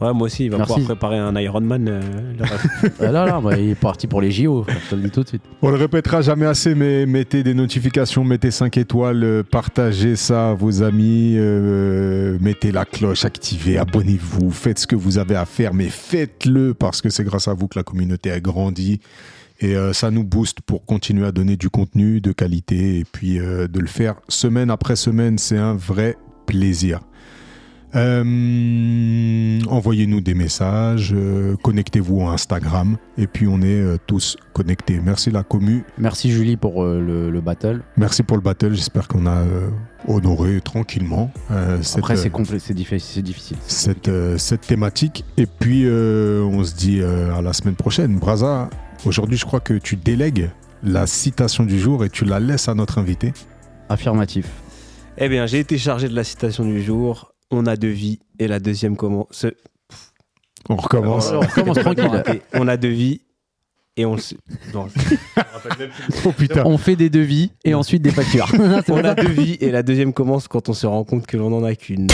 Ouais, moi aussi, il va Merci. pouvoir préparer un Ironman. euh. Ah là, là, bah, il est parti pour les JO. Je te le dis tout de suite. On le répétera jamais assez, mais mettez des notifications, mettez 5 étoiles, euh, partagez ça à vos amis, euh, mettez la cloche, activez, abonnez-vous, faites ce que vous avez à faire, mais faites-le parce que c'est grâce à vous que la communauté a grandi. Et euh, ça nous booste pour continuer à donner du contenu de qualité et puis euh, de le faire semaine après semaine, c'est un vrai plaisir. Euh, Envoyez-nous des messages, euh, connectez-vous à Instagram, et puis on est euh, tous connectés. Merci la commu, Merci Julie pour euh, le, le battle. merci pour le battle. J'espère qu'on a euh, honoré tranquillement euh, cette, Après, c'est euh, difficile. cette, euh, cette thématique. Et puis, euh, on se dit euh, à la semaine prochaine. Braza, aujourd'hui, je crois que tu délègues la citation du jour et tu la laisses à notre invité. Affirmatif. Eh bien, j'ai été chargé de la citation du jour. On a deux vies et la deuxième commence. On recommence. On recommence tranquille. On a deux vies et on se. Non, Oh putain. On fait des devis et ensuite des factures. On a deux vies et la deuxième commence quand on se rend compte que l'on n'en a qu'une.